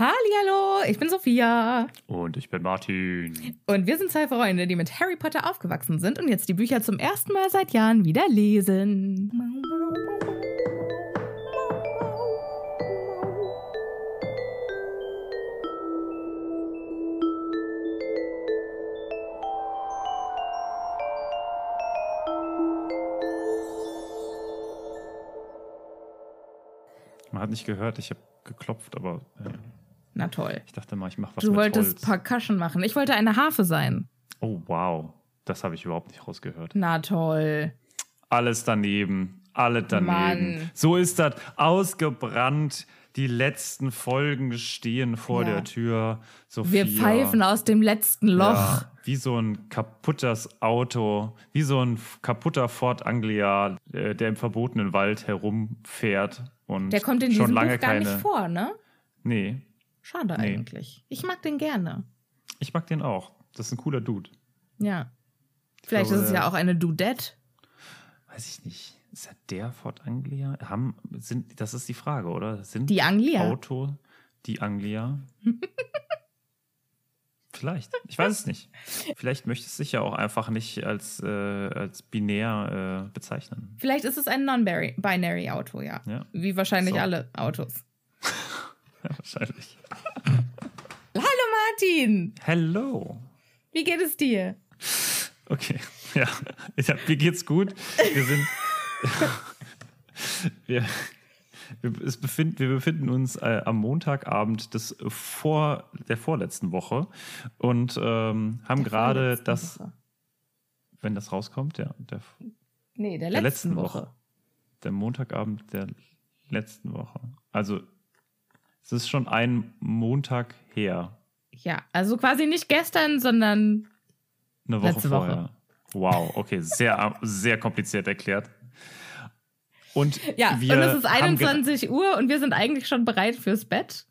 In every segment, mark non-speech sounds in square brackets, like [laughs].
Hallihallo, ich bin Sophia. Und ich bin Martin. Und wir sind zwei Freunde, die mit Harry Potter aufgewachsen sind und jetzt die Bücher zum ersten Mal seit Jahren wieder lesen. Man hat nicht gehört, ich habe geklopft, aber äh, Na toll. ich dachte mal, ich mache was Du mit wolltest Holz. Percussion machen. Ich wollte eine Harfe sein. Oh, wow. Das habe ich überhaupt nicht rausgehört. Na toll. Alles daneben. Alle daneben. Mann. So ist das. Ausgebrannt. Die letzten Folgen stehen vor Ja. der Tür. Sophia. Wir pfeifen aus dem letzten Loch. Ja, wie so ein kaputtes Auto, wie so ein kaputter Ford Anglia, äh, der im verbotenen Wald herumfährt und Der kommt in schon diesem lange Buch gar keine. nicht vor, ne? Nee, Schade Nee. eigentlich. Ich mag den gerne. ich mag den auch. Das ist ein cooler Dude. Ja. Vielleicht glaube, ist es ja auch eine Dudette. Weiß ich nicht. Ist er der Ford Anglia? Haben, sind, das ist die Frage, oder? Sind Die Anglia. Auto die Anglia? [laughs] Vielleicht. Ich weiß es nicht. Vielleicht möchte es sich ja auch einfach nicht als, äh, als binär äh, bezeichnen. Vielleicht ist es ein Non-Binary Auto, ja. Ja. Wie wahrscheinlich So. alle Autos. Ja, [laughs] wahrscheinlich. Hallo Martin! Hello. Wie geht es dir? Okay, ja. Ich hab, mir geht's gut. Wir sind. [laughs] wir, wir, es befind, wir befinden uns äh, am Montagabend des vor, der vorletzten Woche und ähm, haben gerade das, Woche. wenn das rauskommt, ja, der, Nee, der, der letzten, letzten Woche. Woche. der Montagabend der letzten Woche. Also, es ist schon ein Montag her. Ja, also quasi nicht gestern, sondern Eine Woche Letzte Woche. vorher. Wow, okay, sehr, sehr kompliziert erklärt. Und ja, wir und es ist haben ge- 21 Uhr und wir sind eigentlich schon bereit fürs Bett.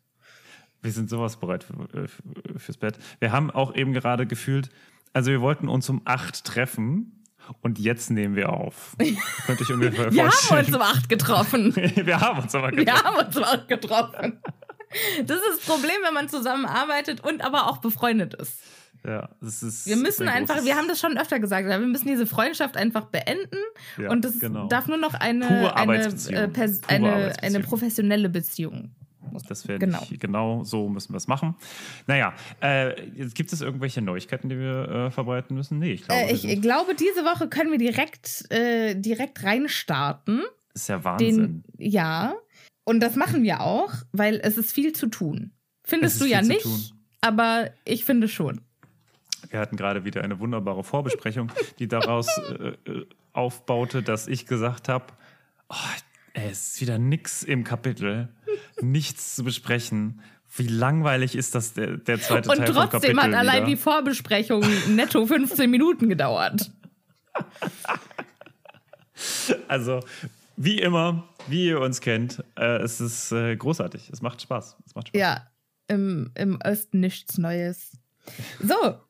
Wir sind sowas bereit für, äh, für, fürs Bett. Wir haben auch eben gerade gefühlt, also wir wollten uns um acht treffen und jetzt nehmen wir auf. [laughs] Könnte ich ungefähr Wir haben vorstellen. uns um 8 getroffen. [laughs] wir haben uns aber Wir getroffen. haben uns um 8 getroffen. Das ist das Problem, wenn man zusammenarbeitet und aber auch befreundet ist. Ja, das ist Wir müssen ein einfach, wir haben das schon öfter gesagt, wir müssen diese Freundschaft einfach beenden Ja, und es genau. darf nur noch eine, eine, äh, eine, Arbeitsbeziehung. eine professionelle Beziehung. Das wäre Genau. genau. so müssen wir es machen. Naja, äh, gibt es irgendwelche Neuigkeiten, die wir äh, verbreiten müssen? Nee, ich glaube, Äh, ich glaube, diese Woche können wir direkt, äh, direkt reinstarten. ist ja Wahnsinn. Den, ja. Und das machen wir auch, weil es ist viel zu tun. Findest Es du ja nicht, aber ich finde schon. Wir hatten gerade wieder eine wunderbare Vorbesprechung, die daraus [laughs] äh, aufbaute, dass ich gesagt habe, oh, es ist wieder nix im Kapitel, nichts zu besprechen. Wie langweilig ist das der, der zweite Und Teil vom Kapitel trotzdem hat allein die wieder? Vorbesprechung netto 15 Minuten gedauert. Also wie immer, wie ihr uns kennt, äh, es ist äh, großartig. Es macht Spaß. Es macht Spaß. Ja, im, im Osten nichts Neues. So.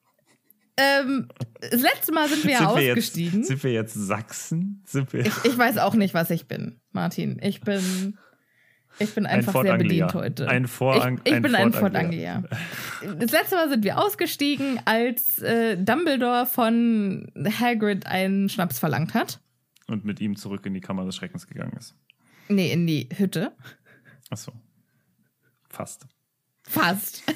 Ähm, das letzte Mal sind wir ja sind, wir jetzt, ausgestiegen. sind wir jetzt Sachsen? Sind wir ich weiß auch nicht, was ich bin, Martin. Ich bin, ich bin einfach Ford sehr bedient heute. Ein Ford ich, ich ein bin ein Ford Ford Anglia. Das letzte Mal sind wir ausgestiegen, als äh, Dumbledore von Hagrid einen Schnaps verlangt hat. und mit ihm zurück in die Kammer des Schreckens gegangen ist. Nee, in die Hütte. Ach so. Fast. Fast. [laughs]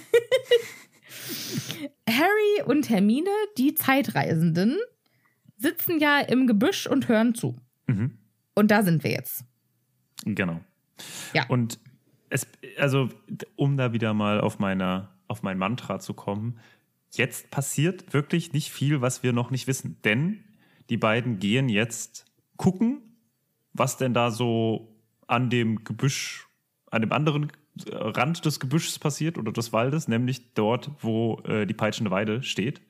Harry und Hermine, die Zeitreisenden, sitzen ja im Gebüsch und hören zu. Mhm. Und da sind wir jetzt. Genau. Ja. Und es, also, um da wieder mal auf meine, auf mein Mantra zu kommen, jetzt passiert wirklich nicht viel, was wir noch nicht wissen. Denn die beiden gehen jetzt gucken, was denn da so an dem Gebüsch, an dem anderen Rand des Gebüsches passiert oder des Waldes, nämlich dort, wo äh, die peitschende Weide steht.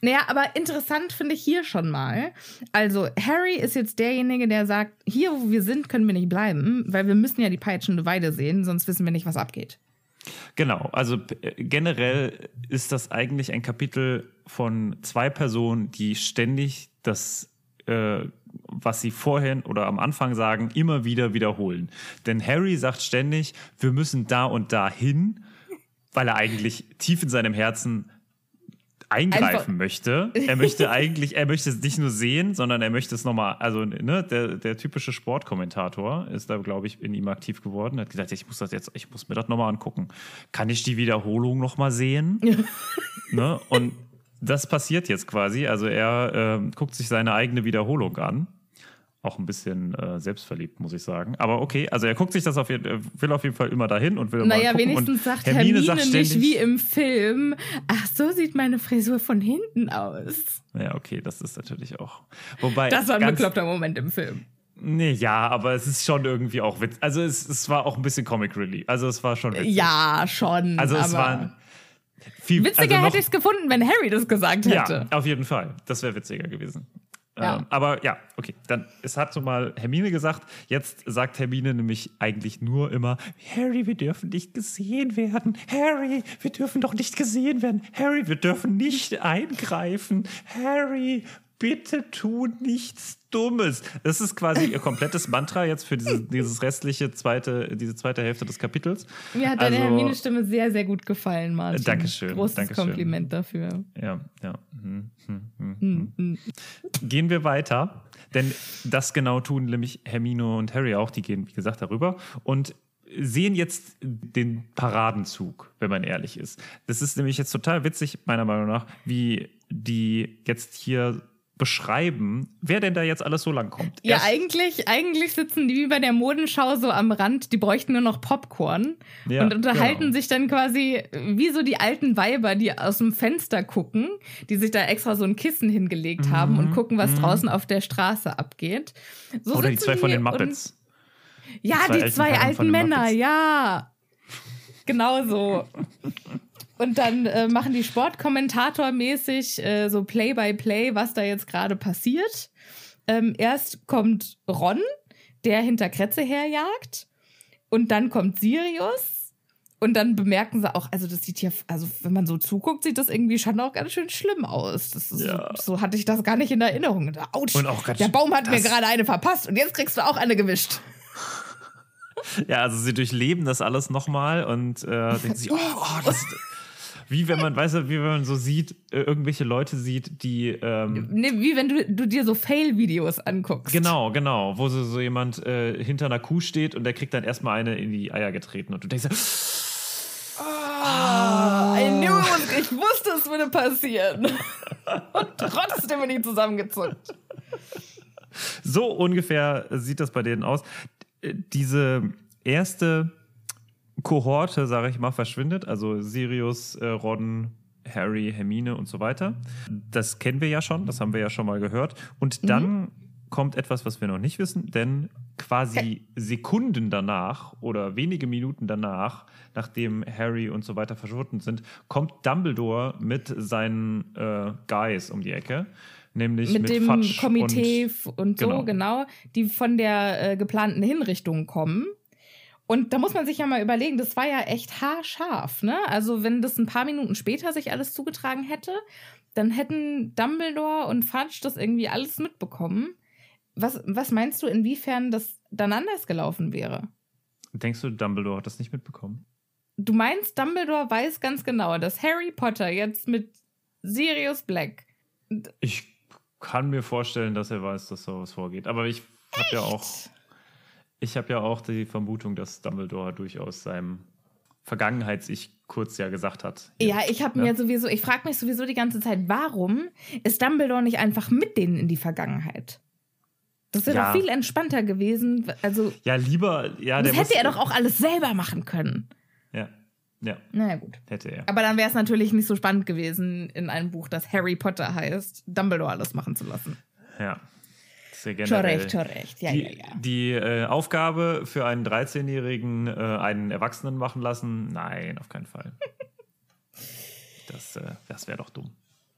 Naja, aber interessant finde ich hier schon mal. Also, Harry ist jetzt derjenige, der sagt: Hier, wo wir sind, können wir nicht bleiben, weil wir müssen ja die peitschende Weide sehen, sonst wissen wir nicht, was abgeht. Genau, also äh, generell ist das eigentlich ein Kapitel von zwei Personen, die ständig das äh, was sie vorhin oder am Anfang sagen, immer wieder wiederholen. Denn Harry sagt ständig, wir müssen da und da hin, weil er eigentlich tief in seinem Herzen eingreifen Einfach. möchte. Er möchte [laughs] eigentlich, er möchte es nicht nur sehen, sondern er möchte es nochmal, also ne, der, der typische Sportkommentator ist da, glaube ich, in ihm aktiv geworden, Er hat gesagt, ich muss das jetzt, ich muss mir das nochmal angucken. Kann ich die Wiederholung nochmal sehen? [laughs] ne? Und das passiert jetzt quasi. Also er äh, guckt sich seine eigene Wiederholung an. Auch ein bisschen äh, selbstverliebt, muss ich sagen. Aber okay, also er guckt sich das auf jeden will auf jeden Fall immer dahin und will naja, mal gucken. wenigstens sagt Hermine, Hermine sagt ständig, nicht wie im Film. Ach, so sieht meine Frisur von hinten aus. Ja, okay, das ist natürlich auch. Wobei. Das war ein bekloppter Moment im Film. Nee, ja, aber es ist schon irgendwie auch witzig. Also es, es war auch ein bisschen Comic Relief. Also es war schon witzig. Ja, schon. Also es war viel, witziger also hätte ich es gefunden, wenn Harry das gesagt hätte. Ja, auf jeden Fall. Das wäre witziger gewesen. Ja. Ähm, aber ja, okay. Dann, es hat so mal Hermine gesagt. Jetzt sagt Hermine nämlich eigentlich nur immer: Harry, wir dürfen nicht gesehen werden. Harry, wir dürfen doch nicht gesehen werden. Harry, wir dürfen nicht eingreifen. Harry, bitte tu nichts Dummes. Das ist quasi ihr komplettes Mantra jetzt für dieses, [laughs] dieses restliche zweite, diese zweite Hälfte des Kapitels. Mir hat deine also, Hermine-Stimme sehr, sehr gut gefallen, Martin. Dankeschön. Großes Dankeschön. Kompliment dafür. Ja, ja. Hm, hm, hm, hm, hm. Gehen wir weiter, denn das genau tun nämlich Hermine und Harry auch. Die gehen, wie gesagt, darüber und sehen jetzt den Paradenzug, wenn man ehrlich ist. Das ist nämlich jetzt total witzig, meiner Meinung nach, wie die jetzt hier beschreiben, wer denn da jetzt alles so lang kommt. Ja, Erst eigentlich, eigentlich sitzen die wie bei der Modenschau so am Rand, die bräuchten nur noch Popcorn ja, und unterhalten genau. sich dann quasi wie so die alten Weiber, die aus dem Fenster gucken, die sich da extra so ein Kissen hingelegt mhm, haben und gucken, was mhm. draußen auf der Straße abgeht. So Oder die zwei von den Muppets. ja, die zwei, die zwei alten Männer, ja. Genau so. [laughs] Und dann äh, machen die Sportkommentatormäßig äh, so Play-by-Play, was da jetzt gerade passiert. Ähm, erst kommt Ron, der hinter Kretze herjagt. Und dann kommt Sirius. Und dann bemerken sie auch, also das sieht hier, also wenn man so zuguckt, sieht das irgendwie schon auch ganz schön schlimm aus. Ist, ja. so, so, hatte ich das gar nicht in Erinnerung. Autsch, und auch der Baum hat mir gerade eine verpasst und jetzt kriegst du auch eine gewischt. [laughs] Ja, also sie durchleben das alles nochmal und äh, denken sich, oh, oh das, [laughs] wie wenn man, weißt du, wie wenn man so sieht, äh, irgendwelche Leute sieht, die. Ähm, nee, wie wenn du, du dir so Fail-Videos anguckst. Genau, genau. Wo so, so jemand äh, hinter einer Kuh steht und der kriegt dann erstmal eine in die Eier getreten und du denkst, Ah, I knew it. Ich wusste, es würde passieren. [laughs] Und trotzdem bin ich zusammengezuckt. So ungefähr sieht das bei denen aus. Äh, diese erste Kohorte, sage ich mal, verschwindet. Also Sirius, äh, Ron, Harry, Hermine und so weiter. Das kennen wir ja schon, das haben wir ja schon mal gehört. Und mhm. dann mhm. kommt etwas, was wir noch nicht wissen, denn quasi Sekunden danach oder wenige Minuten danach, nachdem Harry und so weiter verschwunden sind, kommt Dumbledore mit seinen äh, Guys um die Ecke. Nämlich mit, mit dem Fatsch Komitee und, und so, genau. genau, die von der äh, geplanten Hinrichtung kommen. Und da muss man sich ja mal überlegen, das war ja echt haarscharf, ne? Also, wenn das ein paar Minuten später sich alles zugetragen hätte, dann hätten Dumbledore und Fudge das irgendwie alles mitbekommen. Was, was meinst du, inwiefern das dann anders gelaufen wäre? Denkst du, Dumbledore hat das nicht mitbekommen? Du meinst, Dumbledore weiß ganz genau, dass Harry Potter jetzt mit Sirius Black. Ich kann mir vorstellen, dass er weiß, dass sowas vorgeht. Aber ich habe ja auch ich habe ja auch die Vermutung, dass Dumbledore durchaus seinem Vergangenheits-Ich kurz ja gesagt hat. Ja, ich habe mir sowieso, ich frage mich sowieso die ganze Zeit, warum ist Dumbledore nicht einfach mit denen in die Vergangenheit? Das wäre ja. doch viel entspannter gewesen. Also, ja, lieber, ja, das hätte er doch auch alles selber machen können. Ja. Ja. Naja, gut. Hätte er. Aber dann wäre es natürlich nicht so spannend gewesen, in einem Buch, das Harry Potter heißt, Dumbledore alles machen zu lassen. Ja. Ja generell. Schon recht, schon recht. Ja, die, ja, ja. Die äh, Aufgabe für einen 13-Jährigen, äh, einen Erwachsenen machen lassen, nein, auf keinen Fall. [laughs] das äh, das wäre doch dumm.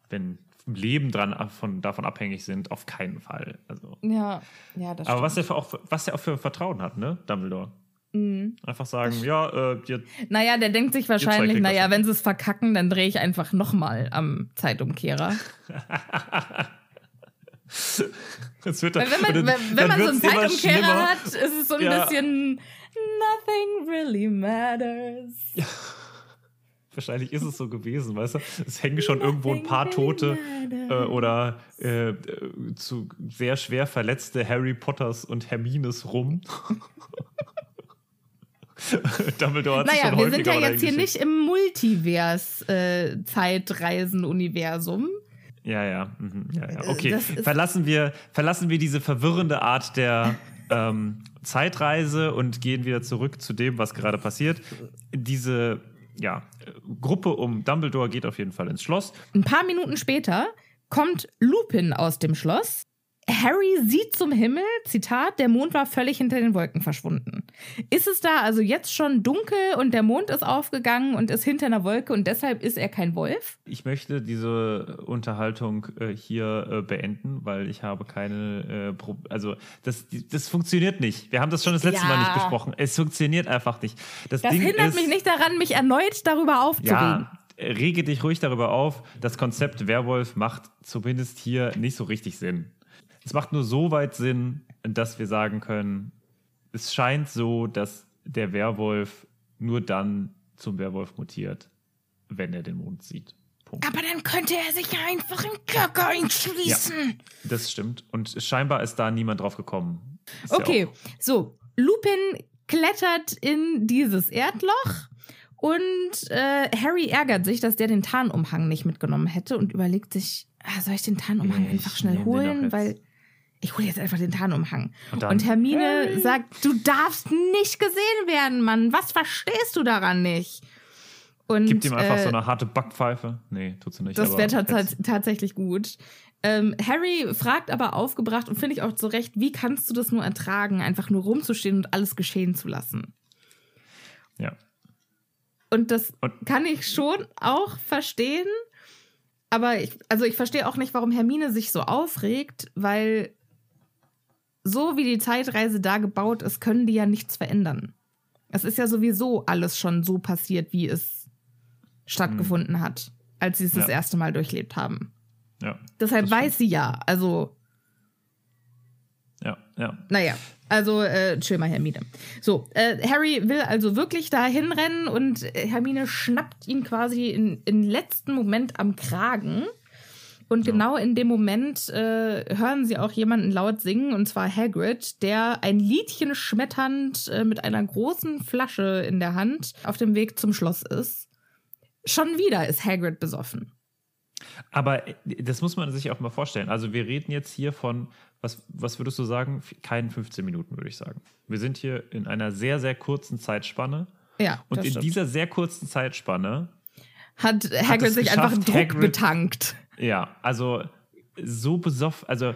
Wenn Leben dran äh, von, davon abhängig sind, auf keinen Fall. Also. Ja, ja, das Aber stimmt. was er, auch, was er auch für Vertrauen hat, ne, Dumbledore. Mhm. Einfach sagen, ja, äh, jetzt, Naja, der denkt sich wahrscheinlich, naja, wenn sie es verkacken, dann drehe ich einfach nochmal am Zeitumkehrer. [laughs] jetzt wird Weil wenn man, dann- wenn, dann man so einen Zeitumkehrer hat, ist es so ein Ja. bisschen Nothing really matters. Wahrscheinlich ist es so gewesen, weißt du? Es hängen schon irgendwo ein paar Tote äh, oder äh, äh, zu sehr schwer verletzte Harry Potters und Hermines rum. [laughs] Dumbledore Naja, schon wir sind ja jetzt hier nicht im Multivers-Zeitreisen-Universum. Ja, ja, mhm, ja, ja. Okay, Das ist- verlassen wir, verlassen wir diese verwirrende Art der [laughs] ähm, Zeitreise und gehen wieder zurück zu dem, was gerade passiert. Diese ja, äh, Gruppe um Dumbledore geht auf jeden Fall ins Schloss. Ein paar Minuten später kommt Lupin aus dem Schloss. Harry sieht zum Himmel, Zitat, der Mond war völlig hinter den Wolken verschwunden. Ist es da also jetzt schon dunkel und der Mond ist aufgegangen und ist hinter einer Wolke und deshalb ist er kein Wolf? Ich möchte diese Unterhaltung äh, hier äh, beenden, weil ich habe keine, äh, Pro also das, das funktioniert nicht. Wir haben das schon das letzte Ja. Mal nicht besprochen. Es funktioniert einfach nicht. Das, Das Ding hindert ist, mich nicht daran, mich erneut darüber aufzuregen. Ja, rege dich ruhig darüber auf. Das Konzept Werwolf macht zumindest hier nicht so richtig Sinn. Es macht nur so weit Sinn, dass wir sagen können, es scheint so, dass der Werwolf nur dann zum Werwolf mutiert, wenn er den Mond sieht. Punkt. Aber dann könnte er sich ja einfach im Kerker einschließen. Das stimmt. Und scheinbar ist da niemand drauf gekommen. Ist ja Okay, auch- so, Lupin klettert in dieses Erdloch und äh, Harry ärgert sich, dass der den Tarnumhang nicht mitgenommen hätte und überlegt sich, ah, soll ich den Tarnumhang Ich einfach schnell holen, jetzt. weil ich hole jetzt einfach den Tarnumhang. Und Und, Hermine sagt, du darfst nicht gesehen werden, Mann. Was verstehst du daran nicht? Und, Gibt ihm einfach äh, so eine harte Backpfeife. Nee, tut sie nicht. das wäre tats tatsächlich gut. Ähm, Harry fragt aber aufgebracht und finde ich auch zu Recht, wie kannst du das nur ertragen, einfach nur rumzustehen und alles geschehen zu lassen? Ja. Und das Und- kann ich schon auch verstehen. Aber ich, also ich verstehe auch nicht, warum Hermine sich so aufregt, weil so wie die Zeitreise da gebaut ist, können die ja nichts verändern. Es ist ja sowieso alles schon so passiert, wie es stattgefunden hat, als sie es das Ja. erste Mal durchlebt haben. Ja. Deshalb das weiß sie ja, also Ja, ja. naja, also äh, chill mal, Hermine. So, äh, Harry will also wirklich da hinrennen und äh, Hermine schnappt ihn quasi in, im letzten Moment am Kragen. Und genau in dem Moment äh, hören sie auch jemanden laut singen, und zwar Hagrid, der ein Liedchen schmetternd äh, mit einer großen Flasche in der Hand auf dem Weg zum Schloss ist. Schon wieder ist Hagrid besoffen. Aber äh, das muss man sich auch mal vorstellen. Also wir reden jetzt hier von, was, was würdest du sagen? Keinen 15 Minuten, würde ich sagen. Wir sind hier in einer sehr, sehr kurzen Zeitspanne. Ja, Und in stimmt. dieser sehr kurzen Zeitspanne, hat Hagrid es sich einfach Druck Hagrid- betankt. Ja, also so besoffen, also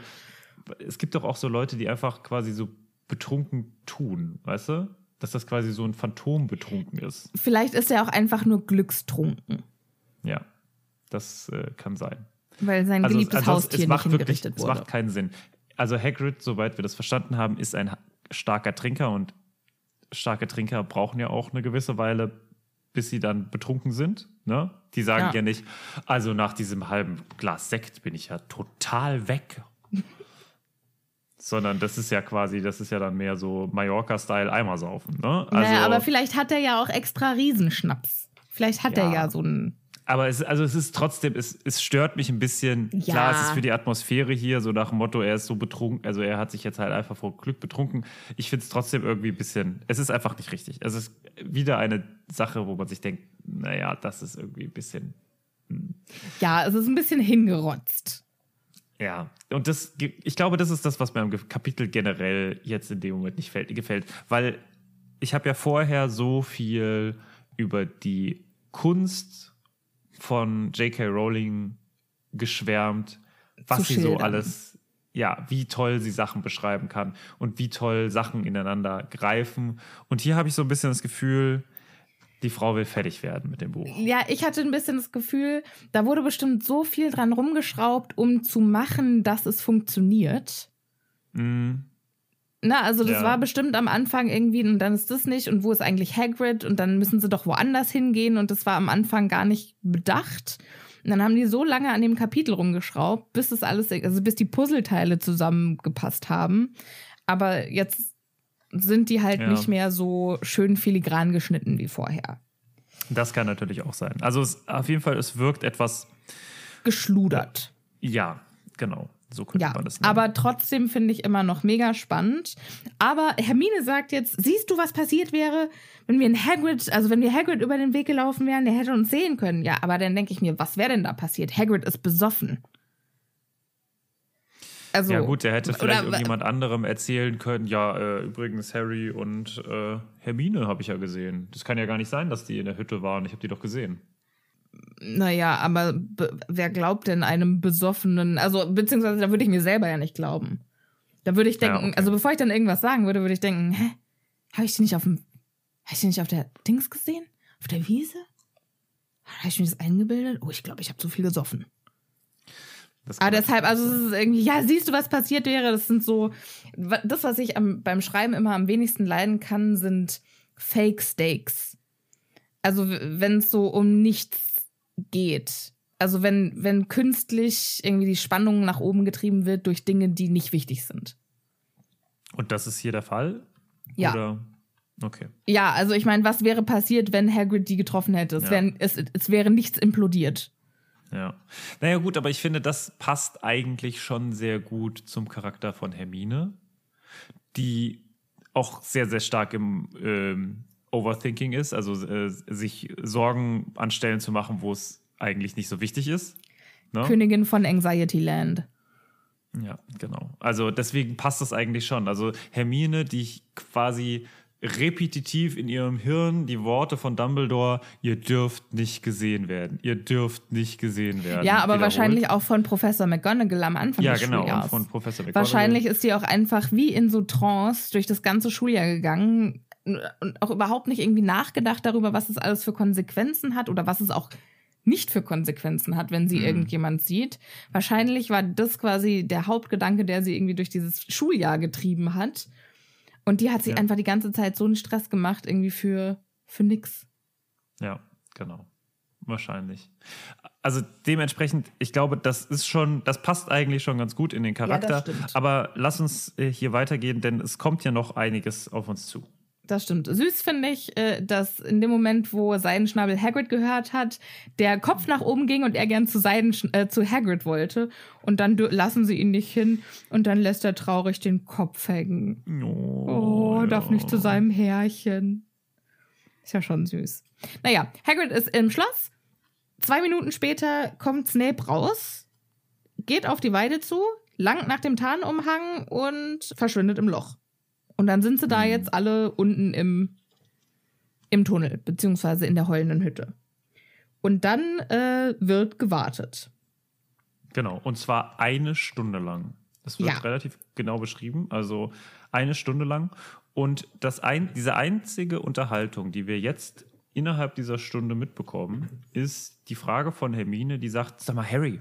es gibt doch auch so Leute, die einfach quasi so betrunken tun, weißt du? Dass das quasi so ein Phantom betrunken ist. Vielleicht ist er auch einfach nur glückstrunken, Ja, das äh, kann sein. weil sein Also, geliebtes also Haustier es macht nicht wirklich, hingerichtet es wurde. macht keinen Sinn. Also Hagrid, soweit wir das verstanden haben, ist ein starker Trinker und starke Trinker brauchen ja auch eine gewisse Weile, bis sie dann betrunken sind. Ne? Die sagen ja. Ja. nicht, also nach diesem halben Glas Sekt bin ich ja total weg. Sondern das ist ja quasi, das ist ja dann mehr so Mallorca-Style Eimer saufen. Ne? Also, naja, aber vielleicht hat er ja auch extra Riesenschnaps. Vielleicht hat er Ja. ja so einen. Aber es, also es ist trotzdem, es, es stört mich ein bisschen. Ja. Klar, es ist für die Atmosphäre hier, so nach dem Motto, er ist so betrunken, also er hat sich jetzt halt einfach vor Glück betrunken. Ich finde es trotzdem irgendwie ein bisschen, es ist einfach nicht richtig. Es ist wieder eine Sache, wo man sich denkt, naja, das ist irgendwie ein bisschen, Ja, es ist ein bisschen hingerotzt. ja. Und das, ich glaube, das ist das, was mir am Kapitel generell jetzt in dem Moment nicht fällt, gefällt, weil ich habe ja vorher so viel über die Kunst von J.K. Rowling geschwärmt, was sie so alles, ja, wie toll sie Sachen beschreiben kann und wie toll Sachen ineinander greifen. Und hier habe ich so ein bisschen das Gefühl, die Frau will fertig werden mit dem Buch. Ja, ich hatte ein bisschen das Gefühl, da wurde bestimmt so viel dran rumgeschraubt, um zu machen, dass es funktioniert. Mhm. Na, also das ja. war bestimmt am Anfang irgendwie und dann ist das nicht und wo ist eigentlich Hagrid und dann müssen sie doch woanders hingehen und das war am Anfang gar nicht bedacht. Und dann haben die so lange an dem Kapitel rumgeschraubt, bis das alles, also bis die Puzzleteile zusammengepasst haben. Aber jetzt sind die halt ja. nicht mehr so schön filigran geschnitten wie vorher. Das kann natürlich auch sein. Also es, auf jeden Fall, es wirkt etwas geschludert. Ja, genau. So könnte ja, man das nennen. Aber trotzdem finde ich immer noch mega spannend. Aber Hermine sagt jetzt: Siehst du, was passiert wäre, wenn wir in Hagrid, also wenn wir Hagrid über den Weg gelaufen wären, der hätte uns sehen können. Ja, aber dann denke ich mir, was wäre denn da passiert? Hagrid ist besoffen. Also, ja gut, der hätte vielleicht oder, irgendjemand anderem erzählen können, ja, äh, übrigens Harry und äh, Hermine habe ich ja gesehen. Das kann ja gar nicht sein, dass die in der Hütte waren. Ich habe die doch gesehen. Naja, aber wer glaubt denn einem besoffenen, also beziehungsweise da würde ich mir selber ja nicht glauben. Da würde ich denken, ja, okay. also bevor ich dann irgendwas sagen würde, würde ich denken, hä, habe ich die nicht auf dem, habe ich die nicht auf der Dings gesehen? Auf der Wiese? Habe ich mir das eingebildet? Oh, ich glaube, ich habe zu viel gesoffen. Aber deshalb, also es ist irgendwie, ja, siehst du, was passiert wäre? Das sind so, das, was ich am, beim Schreiben immer am wenigsten leiden kann, sind Fake Stakes. Also wenn es so um nichts geht. Also wenn, wenn künstlich irgendwie die Spannung nach oben getrieben wird durch Dinge, die nicht wichtig sind. Und das ist hier der Fall? Ja. Oder? Okay. Ja, also ich meine, was wäre passiert, wenn Hagrid die getroffen hätte? Es, ja. wär, es, es wäre nichts implodiert. Ja. Naja, gut, aber ich finde, das passt eigentlich schon sehr gut zum Charakter von Hermine, die auch sehr, sehr stark im ähm, Overthinking ist, also äh, sich Sorgen an Stellen zu machen, wo es eigentlich nicht so wichtig ist. Ne? Königin von Anxiety Land. Ja, genau. Also deswegen passt das eigentlich schon. Also Hermine, die quasi repetitiv in ihrem Hirn die Worte von Dumbledore, ihr dürft nicht gesehen werden, ihr dürft nicht gesehen werden. Ja, aber wahrscheinlich auch von Professor McGonagall am Anfang ja, des genau, Schuljahres. Ja, genau, von Professor McGonagall. Wahrscheinlich ist sie auch einfach wie in so Trance durch das ganze Schuljahr gegangen und auch überhaupt nicht irgendwie nachgedacht darüber, was es alles für Konsequenzen hat oder was es auch nicht für Konsequenzen hat, wenn sie mhm. irgendjemand sieht. Wahrscheinlich war das quasi der Hauptgedanke, der sie irgendwie durch dieses Schuljahr getrieben hat. Und die hat sich ja. einfach die ganze Zeit so einen Stress gemacht, irgendwie für, für nix. Ja, genau. Wahrscheinlich. Also dementsprechend, ich glaube, das ist schon, das passt eigentlich schon ganz gut in den Charakter. Ja, aber lass uns äh, hier weitergehen, denn es kommt ja noch einiges auf uns zu. Das stimmt. Süß finde ich, äh, dass in dem Moment, wo Seidenschnabel Hagrid gehört hat, der Kopf nach oben ging und er gern zu, Seiden, äh, zu Hagrid wollte. Und dann lassen sie ihn nicht hin und dann lässt er traurig den Kopf hängen. Oh, oh ja. darf nicht zu seinem Härchen. Ist ja schon süß. Naja, Hagrid ist im Schloss. Zwei Minuten später kommt Snape raus, geht auf die Weide zu, langt nach dem Tarnumhang und verschwindet im Loch. Und dann sind sie da mhm. jetzt alle unten im, im Tunnel, beziehungsweise in der heulenden Hütte. Und dann äh, wird gewartet. Genau, und zwar eine Stunde lang. Das wird ja. relativ genau beschrieben, also eine Stunde lang. Und das ein, diese einzige Unterhaltung, die wir jetzt innerhalb dieser Stunde mitbekommen, ist die Frage von Hermine, die sagt: Sag mal, Harry,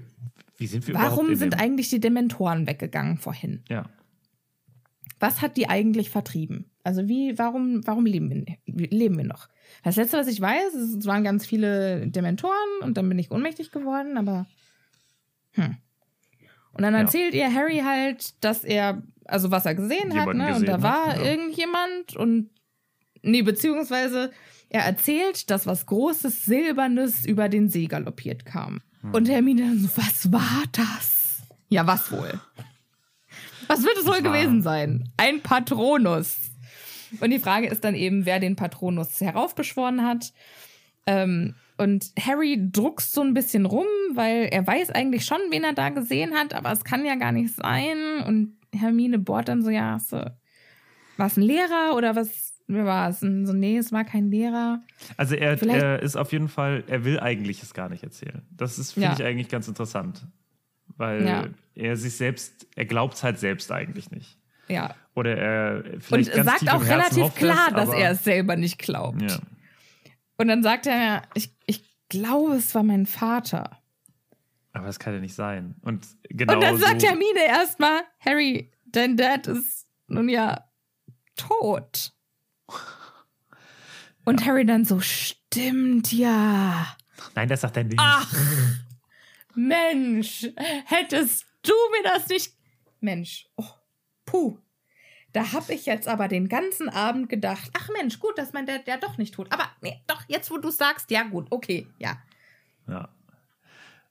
wie sind wir Warum überhaupt Warum sind eigentlich die Dementoren weggegangen vorhin? Ja. Was hat die eigentlich vertrieben? Also wie, warum, warum leben wir, leben wir noch? Das letzte, was ich weiß, es waren ganz viele Dementoren und dann bin ich ohnmächtig geworden, aber hm. Und dann erzählt ja. ihr Harry halt, dass er, also was er gesehen Jemanden hat, ne? und da war hat, ja. irgendjemand und nee, beziehungsweise er erzählt, dass was Großes, Silbernes über den See galoppiert kam. Hm. Und Hermine dann so, was war das? Ja, was wohl? Was wird es wohl gewesen sein? Ein Patronus. Und die Frage ist dann eben, wer den Patronus heraufbeschworen hat. Ähm, und Harry druckst so ein bisschen rum, weil er weiß eigentlich schon, wen er da gesehen hat, aber es kann ja gar nicht sein. Und Hermine bohrt dann so, ja, so, war es ein Lehrer oder was? War es? So, nee, es war kein Lehrer. Also er, er, ist auf jeden Fall, er will eigentlich es gar nicht erzählen. Das ist, finde ja. ich eigentlich ganz interessant. Weil ja. er sich selbst, er glaubt es halt selbst eigentlich nicht. Ja. Oder er vielleicht Und sagt auch relativ klar, dass er es selber nicht glaubt. Ja. Und dann sagt er, ich, ich glaube, es war mein Vater. Aber das kann ja nicht sein. Und, genau Und dann sagt Hermine erstmal, Harry, dein Dad ist nun ja tot. Und ja. Harry dann so, stimmt ja. Nein, das sagt er nicht. Ach, Mensch, hättest du mir das nicht. Mensch, oh, puh. Da hab ich jetzt aber den ganzen Abend gedacht, ach Mensch, gut, dass mein Dad ja doch nicht tut. Aber nee, doch, jetzt wo du sagst, ja gut, okay, ja. Ja.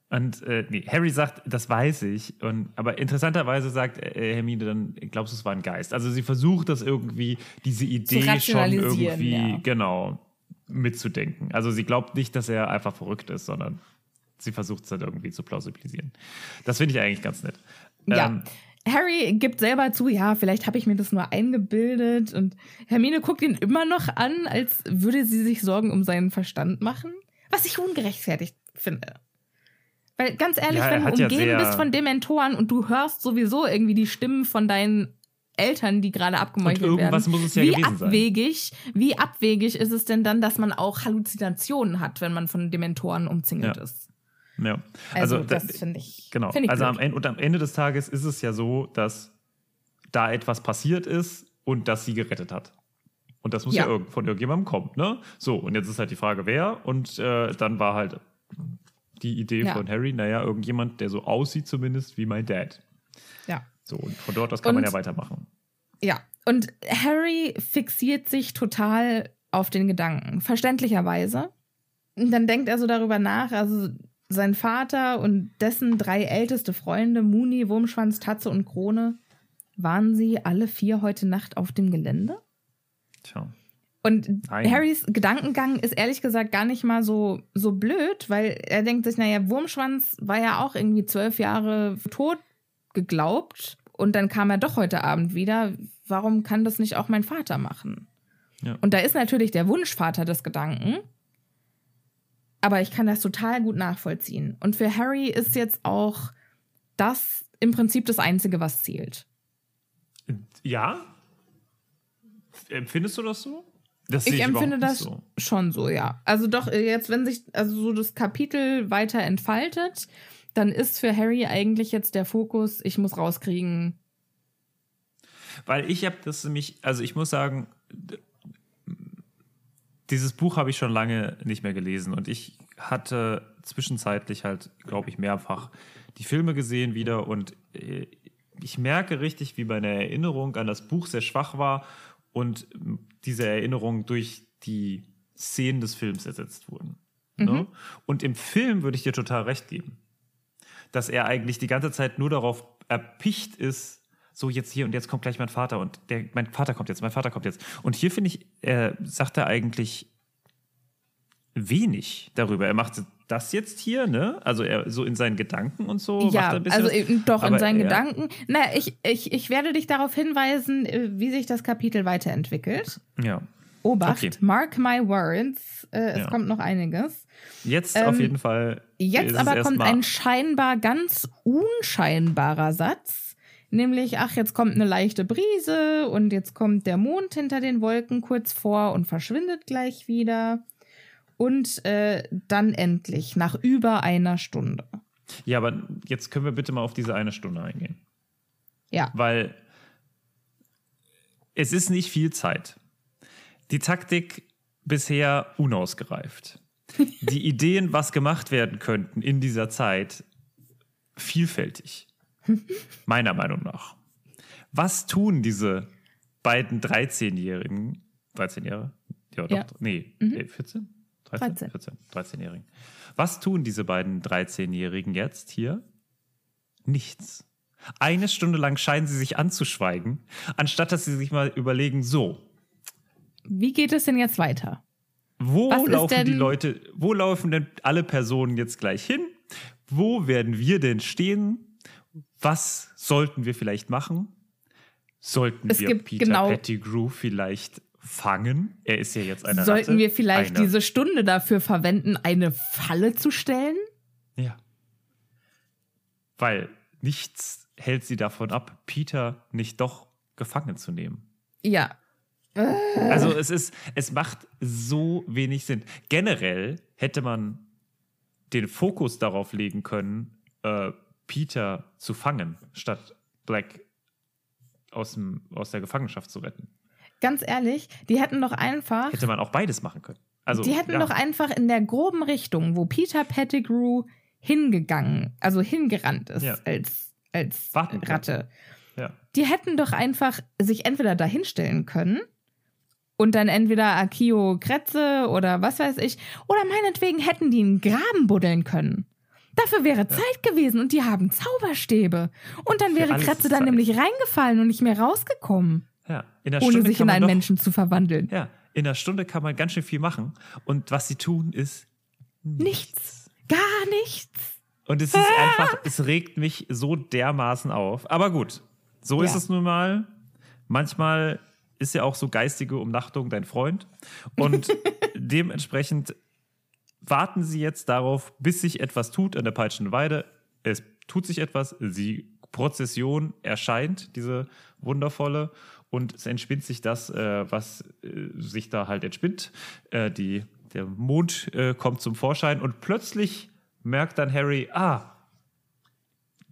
Und äh, nee, Harry sagt, das weiß ich. Und, aber interessanterweise sagt äh, Hermine dann, glaubst du, es war ein Geist? Also sie versucht das irgendwie, diese Idee schon irgendwie, ja. genau, mitzudenken. Also sie glaubt nicht, dass er einfach verrückt ist, sondern sie versucht es dann irgendwie zu plausibilisieren. Das finde ich eigentlich ganz nett. Ja. Ähm, Harry gibt selber zu, ja, vielleicht habe ich mir das nur eingebildet und Hermine guckt ihn immer noch an, als würde sie sich Sorgen um seinen Verstand machen, was ich ungerechtfertigt finde. Weil ganz ehrlich, ja, wenn du umgeben ja bist von Dementoren und du hörst sowieso irgendwie die Stimmen von deinen Eltern, die gerade abgemeuchelt und irgendwas werden. Muss es ja wie abwegig, sein. wie abwegig ist es denn dann, dass man auch Halluzinationen hat, wenn man von Dementoren umzingelt ja. ist? Ja. Also, also das finde ich. Genau. Find ich also am Ende, und am Ende des Tages ist es ja so, dass da etwas passiert ist und dass sie gerettet hat. Und das muss ja, ja von irgendjemandem kommen, ne? So, und jetzt ist halt die Frage, wer. Und äh, dann war halt die Idee ja. von Harry, naja, irgendjemand, der so aussieht zumindest wie mein Dad. Ja. So, und von dort aus kann und, man ja weitermachen. Ja, und Harry fixiert sich total auf den Gedanken, verständlicherweise. Und dann denkt er so darüber nach, also sein Vater und dessen drei älteste Freunde, Muni, Wurmschwanz, Tatze und Krone, waren sie alle vier heute Nacht auf dem Gelände? Tja. Und Nein. Harrys Gedankengang ist ehrlich gesagt gar nicht mal so, so blöd, weil er denkt sich, naja, Wurmschwanz war ja auch irgendwie zwölf Jahre tot geglaubt und dann kam er doch heute Abend wieder. Warum kann das nicht auch mein Vater machen? Ja. Und da ist natürlich der Wunschvater des Gedanken. Aber ich kann das total gut nachvollziehen. Und für Harry ist jetzt auch das im Prinzip das Einzige, was zählt. Ja? Empfindest du das so? Das ich empfinde das so. schon so, ja. Also doch, jetzt, wenn sich also so das Kapitel weiter entfaltet, dann ist für Harry eigentlich jetzt der Fokus, ich muss rauskriegen. Weil ich habe das nämlich, also ich muss sagen, dieses Buch habe ich schon lange nicht mehr gelesen und ich hatte zwischenzeitlich halt, glaube ich, mehrfach die Filme gesehen wieder und äh, ich merke richtig, wie meine Erinnerung an das Buch sehr schwach war und diese Erinnerungen durch die Szenen des Films ersetzt wurden. Ne? Mhm. Ne? Und im Film würde ich dir total recht geben, dass er eigentlich die ganze Zeit nur darauf erpicht ist, so jetzt hier und jetzt kommt gleich mein Vater und der, mein Vater kommt jetzt, mein Vater kommt jetzt. Und hier finde ich, er sagt er eigentlich wenig darüber. Er macht das jetzt hier, ne? Also er so in seinen Gedanken und so. Ja, also eben doch in seinen Gedanken. Na, ich, ich, ich werde dich darauf hinweisen, äh, wie sich das Kapitel weiterentwickelt. Ja. Obacht, okay. mark my words. Äh, es ja. kommt noch einiges. Jetzt ähm, auf jeden Fall. Jetzt aber kommt ein scheinbar ganz unscheinbarer Satz. Nämlich, ach, jetzt kommt eine leichte Brise und jetzt kommt der Mond hinter den Wolken kurz vor und verschwindet gleich wieder. Und äh, dann endlich, nach über einer Stunde. Ja, aber jetzt können wir bitte mal auf diese eine Stunde eingehen. Ja. Weil es ist nicht viel Zeit. Die Taktik bisher unausgereift. [laughs] Die Ideen, was gemacht werden könnten in dieser Zeit, vielfältig. Meiner Meinung nach. Was tun diese beiden 13-Jährigen? 13 Jahre? Ja, doch. Ja. Nee, mhm. 14? 13? 13. 14, 13-Jährigen. Was tun diese beiden 13-Jährigen jetzt hier? Nichts. Eine Stunde lang scheinen sie sich anzuschweigen, anstatt dass sie sich mal überlegen, so. Wie geht es denn jetzt weiter? Wo Was laufen die Leute, wo laufen denn alle Personen jetzt gleich hin? Wo werden wir denn stehen? Was sollten wir vielleicht machen? Sollten es wir Peter genau Pettigrew vielleicht fangen. Er ist ja jetzt einer Sollten Ratte. wir vielleicht eine. diese Stunde dafür verwenden, eine Falle zu stellen? Ja. weil nichts hält sie davon ab, Peter nicht doch gefangen zu nehmen. Ja. Also es ist, es macht so wenig Sinn. Generell hätte man den Fokus darauf legen können, äh, Peter zu fangen, statt Black aus, dem, aus der Gefangenschaft zu retten. Ganz ehrlich, die hätten doch einfach. Hätte man auch beides machen können. Also, die hätten ja. doch einfach in der groben Richtung, wo Peter Pettigrew hingegangen, also hingerannt ist Ja. als, als Warten. Ratte. Ja. Die hätten doch einfach sich entweder dahinstellen können und dann entweder Akio Kretze oder was weiß ich, oder meinetwegen hätten die einen Graben buddeln können. Dafür wäre Zeit gewesen und die haben Zauberstäbe. Und dann wäre ist dann Zeit. nämlich reingefallen und nicht mehr rausgekommen, ja. In der ohne Stunde sich in einen doch, Menschen zu verwandeln. Ja, in der Stunde kann man ganz schön viel machen. Und was sie tun, ist Nichts. Gar nichts. Und es ist einfach, es regt mich so dermaßen auf. Aber gut, so ist Ja. es nun mal. Manchmal ist ja auch so geistige Umnachtung dein Freund. Und [laughs] dementsprechend warten sie jetzt darauf, bis sich etwas tut an der Peitschenweide. Es tut sich etwas, die Prozession erscheint, diese wundervolle, und es entspinnt sich das, äh, was äh, sich da halt entspinnt. Äh, die, der Mond äh, kommt zum Vorschein und plötzlich merkt dann Harry, ah,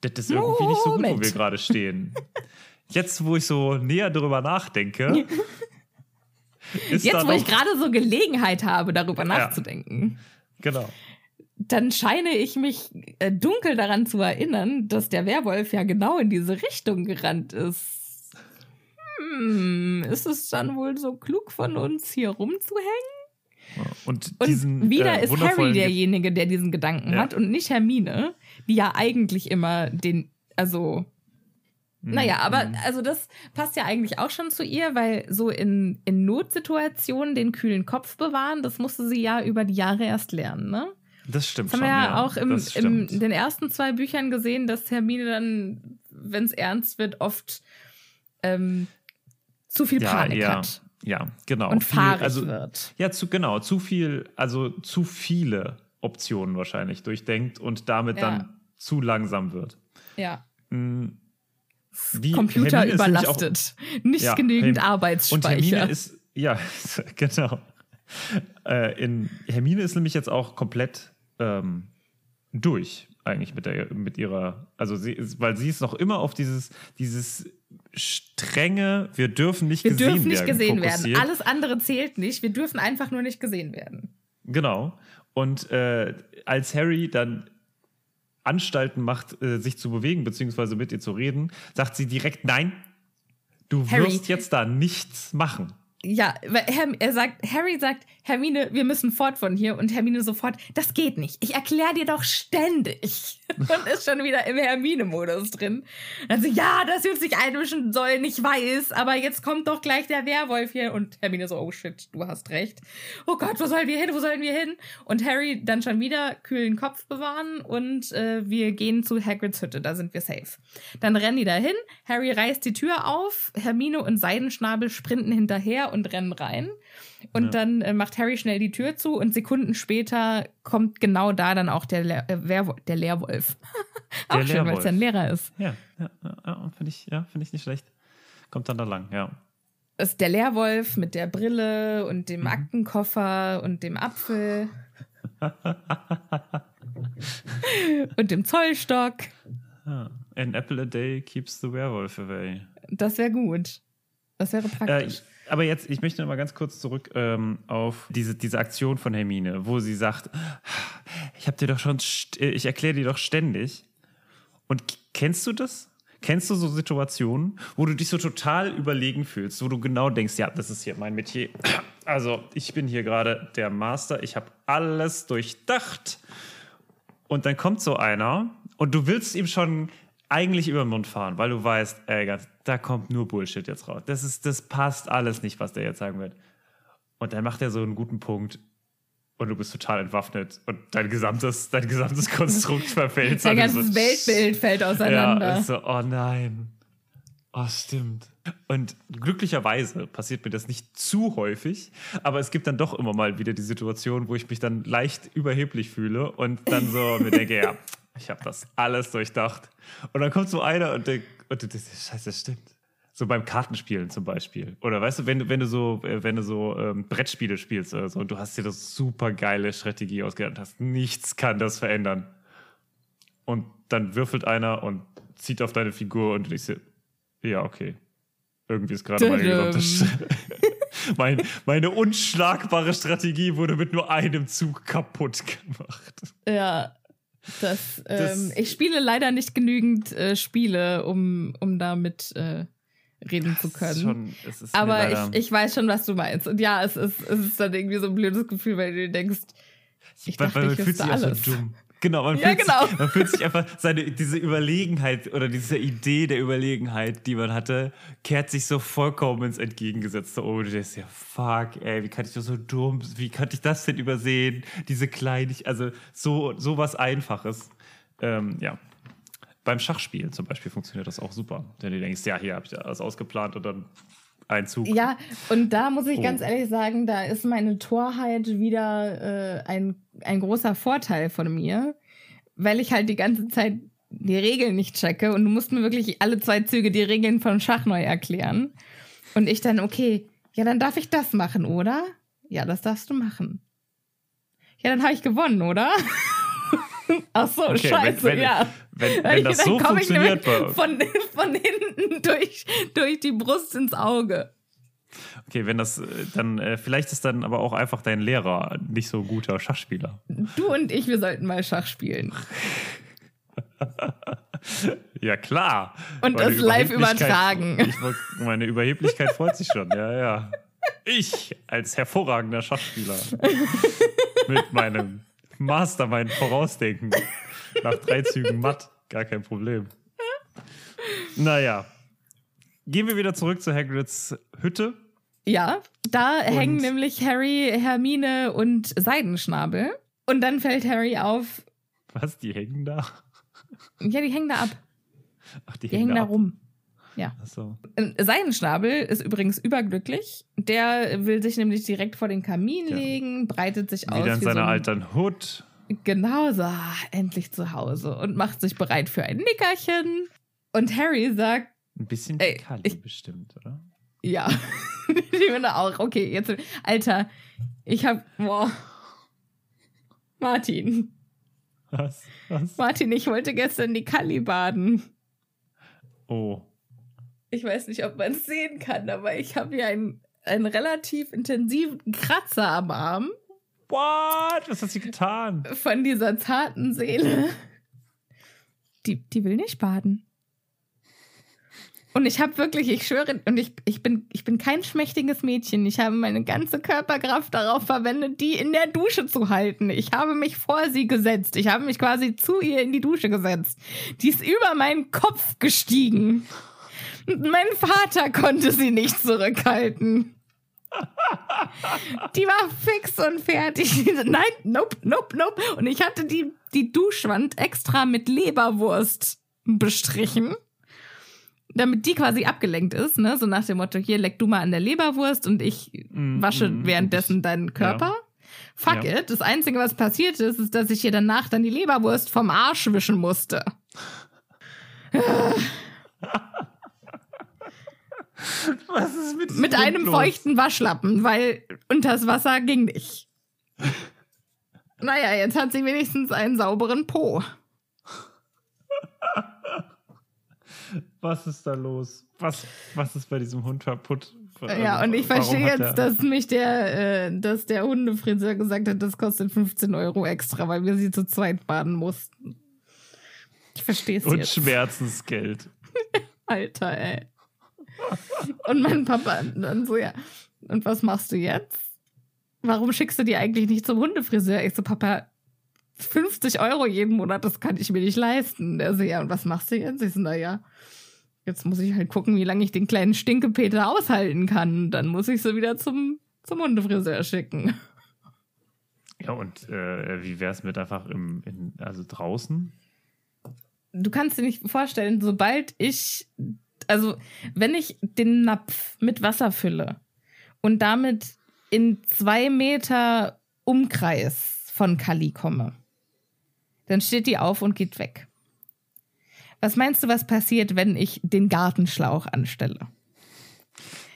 das ist irgendwie nicht so gut, wo Moment. wir gerade stehen. Jetzt, wo ich so näher drüber nachdenke, [laughs] Jetzt, wo ich gerade so Gelegenheit habe, darüber nachzudenken, Genau. dann scheine ich mich äh, dunkel daran zu erinnern, dass der Werwolf ja genau in diese Richtung gerannt ist. Hm, ist es dann wohl so klug von uns, hier rumzuhängen? Und, Und diesen, wieder äh, ist Harry derjenige, der diesen Gedanken Ja. hat und nicht Hermine, die ja eigentlich immer den, also. Naja, aber also das passt ja eigentlich auch schon zu ihr, weil so in, in Notsituationen den kühlen Kopf bewahren, das musste sie ja über die Jahre erst lernen, ne? Das stimmt Das haben schon. wir ja, ja auch im, in den ersten zwei Büchern gesehen, dass Hermine dann, wenn es ernst wird, oft ähm, zu viel ja, Panik ja, hat Ja, genau. und Viel- also, wird. Ja, zu, genau. Zu viel, also zu viele Optionen wahrscheinlich durchdenkt und damit dann zu langsam wird. Ja. Die, Computer Hermine überlastet. Nicht Ja, genügend Herm- Und Arbeitsspeicher. Hermine ist, ja, [laughs] genau. Äh, in, Hermine ist nämlich jetzt auch komplett ähm, durch, eigentlich mit, der, mit ihrer, also sie ist, weil sie ist noch immer auf dieses, dieses strenge, wir dürfen nicht wir gesehen dürfen nicht werden. gesehen werden. fokussiert. Alles andere zählt nicht. Wir dürfen einfach nur nicht gesehen werden. Genau. Und äh, als Harry dann Anstalten macht, äh, sich zu bewegen, beziehungsweise mit ihr zu reden, sagt sie direkt, nein, du Harry. wirst jetzt da nichts machen. Ja, er sagt, Harry sagt, Hermine, wir müssen fort von hier. Und Hermine sofort, das geht nicht. Ich erkläre dir doch ständig. [laughs] Und ist schon wieder im Hermine-Modus drin. Also, ja, dass wir uns nicht einmischen sollen, ich weiß, aber jetzt kommt doch gleich der Werwolf hier. Und Hermine so, oh shit, du hast recht. Oh Gott, wo sollen wir hin, wo sollen wir hin? Und Harry dann schon wieder kühlen Kopf bewahren und äh, wir gehen zu Hagrids Hütte, da sind wir safe. Dann rennen die dahin, Harry reißt die Tür auf, Hermine und Seidenschnabel sprinten hinterher und rennen rein. Und dann äh, macht Harry schnell die Tür zu und Sekunden später kommt genau da dann auch der, Le äh, der Lehrwolf. [laughs] auch Der schön, weil es ja ein Lehrer ist. Ja, ja, ja, ja finde ich, ja, find ich nicht schlecht. Kommt dann da lang, ja. Ist der Lehrwolf mit der Brille und dem Mhm. Aktenkoffer und dem Apfel. [laughs] und dem Zollstock. An apple a day keeps the werewolf away. Das wäre gut. Das wäre Äh, praktisch. ich- aber jetzt, ich möchte noch mal ganz kurz zurück ähm, auf diese, diese Aktion von Hermine, wo sie sagt, ich habe dir doch schon, äh, ich erkläre dir doch ständig. Und kennst du das? Kennst du so Situationen, wo du dich so total überlegen fühlst, wo du genau denkst, ja, das ist hier mein Metier. Also ich bin hier gerade der Master, ich habe alles durchdacht. Und dann kommt so einer und du willst ihm schon eigentlich über den Mund fahren, weil du weißt, ey, ganz- da kommt nur Bullshit jetzt raus. Das, ist, das passt alles nicht, was der jetzt sagen wird. Und dann macht er so einen guten Punkt und du bist total entwaffnet und dein gesamtes, dein gesamtes [laughs] Konstrukt verfällt. Dein ganzes so, Weltbild fällt auseinander. Ja, so, oh nein. Oh, stimmt. Und glücklicherweise passiert mir das nicht zu häufig, aber es gibt dann doch immer mal wieder die Situation, wo ich mich dann leicht überheblich fühle und dann so mir denke, [laughs] ja, ich habe das alles durchdacht. Und dann kommt so einer und denkt, und du denkst, scheiße, das stimmt. So beim Kartenspielen zum Beispiel. Oder weißt du, wenn du, wenn du so, äh, wenn du so ähm, Brettspiele spielst oder so und du hast dir das super geile Strategie ausgedacht hast, nichts kann das verändern. Und dann würfelt einer und zieht auf deine Figur und du denkst dir, ja, okay. Irgendwie ist gerade meine gesamte [laughs] mein, meine unschlagbare Strategie wurde mit nur einem Zug kaputt gemacht. Ja, das, ähm, ich spiele leider nicht genügend äh, Spiele, um, um damit äh, reden zu können. Schon, Aber ich, ich weiß schon, was du meinst. Und ja, es ist, es ist dann irgendwie so ein blödes Gefühl, weil du denkst, ich dachte, weil, weil ich wüsste alles. So dumm. Genau, man, ja, fühlt genau. Sich, man fühlt sich [laughs] einfach, seine, diese Überlegenheit oder diese Idee der Überlegenheit, die man hatte, kehrt sich so vollkommen ins Entgegengesetzte Oh, du denkst ja, fuck, ey, wie kann ich das so dumm, wie konnte ich das denn übersehen? Diese Kleinigkeit, also so, so was Einfaches. Ähm, ja. Beim Schachspielen zum Beispiel funktioniert das auch super. Denn du denkst, ja, hier habe ich alles ausgeplant und dann ein Zug. Ja, und da muss ich oh. ganz ehrlich sagen, da ist meine Torheit wieder äh, ein, ein großer Vorteil von mir, weil ich halt die ganze Zeit die Regeln nicht checke und du musst mir wirklich alle zwei Züge die Regeln von Schach neu erklären. Und ich dann, okay, ja, dann darf ich das machen, oder? Ja, das darfst du machen. Ja, dann habe ich gewonnen, oder? [laughs] Ach so, okay, scheiße, wenn, wenn, ja. Wenn, wenn das so funktioniert von, von hinten [laughs] durch, durch die Brust ins Auge. Okay, wenn das äh, dann, äh, vielleicht ist dann aber auch einfach dein Lehrer nicht so guter Schachspieler. Du und ich, wir sollten mal Schach spielen. [laughs] ja, klar. Und meine das live übertragen. Ich, meine Überheblichkeit freut sich schon, ja, ja. Ich als hervorragender Schachspieler [laughs] mit meinem Mastermind vorausdenken. Nach drei Zügen matt, gar kein Problem. Naja. Gehen wir wieder zurück zu Hagrids Hütte. Ja, da und hängen nämlich Harry, Hermine und Seidenschnabel. Und dann fällt Harry auf. Was? Die hängen da? Ja, die hängen da ab. Ach, die, die hängen, hängen da, rum. Ja. Ach so. Ähm, Seidenschnabel ist übrigens überglücklich. Der will sich nämlich direkt vor den Kamin ja. legen, breitet sich Wieder aus. Wieder in seiner so alten Hut. Genau so, endlich zu Hause und macht sich bereit für ein Nickerchen. Und Harry sagt. Ein bisschen ich, bestimmt, oder? Ja. [laughs] ich finde auch, okay, jetzt. Alter, ich hab. Boah. Martin. Was? Was? Martin, ich wollte gestern die Kalli baden. Oh. Ich weiß nicht, ob man es sehen kann, aber ich habe hier einen, einen relativ intensiven Kratzer am Arm. What? Was hat sie getan? Von dieser zarten Seele. Die, die will nicht baden. Und ich habe wirklich, ich schwöre, und ich, ich, bin, ich bin kein schmächtiges Mädchen. Ich habe meine ganze Körperkraft darauf verwendet, die in der Dusche zu halten. Ich habe mich vor sie gesetzt. Ich habe mich quasi zu ihr in die Dusche gesetzt. Die ist über meinen Kopf gestiegen. Mein Vater konnte sie nicht zurückhalten. Die war fix und fertig. Nein, nope, nope, nope. Und ich hatte die, die Duschwand extra mit Leberwurst bestrichen, damit die quasi abgelenkt ist, ne? So nach dem Motto, hier leck du mal an der Leberwurst und ich mm, wasche mm, währenddessen deinen Körper. Ja. Fuck ja. it. Das Einzige, was passiert ist, ist, dass ich hier danach dann die Leberwurst vom Arsch wischen musste. Was ist mit Mit einem los? feuchten Waschlappen, weil unters Wasser ging nicht. naja, jetzt hat sie wenigstens einen sauberen Po. Was ist da los? Was, was ist bei diesem Hund kaputt? Ja, also, und ich verstehe jetzt, dass mich der, äh, dass der Hundefriseur gesagt hat, das kostet 15 Euro extra, weil wir sie zu zweit baden mussten. Ich verstehe es jetzt. Und Schmerzensgeld. [laughs] Alter, ey. Und mein Papa dann so, ja, und was machst du jetzt? Warum schickst du die eigentlich nicht zum Hundefriseur? Ich so, Papa, 50 Euro jeden Monat, das kann ich mir nicht leisten. Der so, ja, und was machst du jetzt? Ich so, naja, jetzt muss ich halt gucken, wie lange ich den kleinen Stinkepeter aushalten kann. Dann muss ich sie wieder zum, zum Hundefriseur schicken. Ja, und äh, wie wäre es mit einfach im, in, also draußen? Du kannst dir nicht vorstellen, sobald ich also wenn ich den Napf mit Wasser fülle und damit in zwei Meter Umkreis von Kali komme, Dann steht die auf und geht weg. Was meinst du, was passiert, wenn ich den Gartenschlauch anstelle?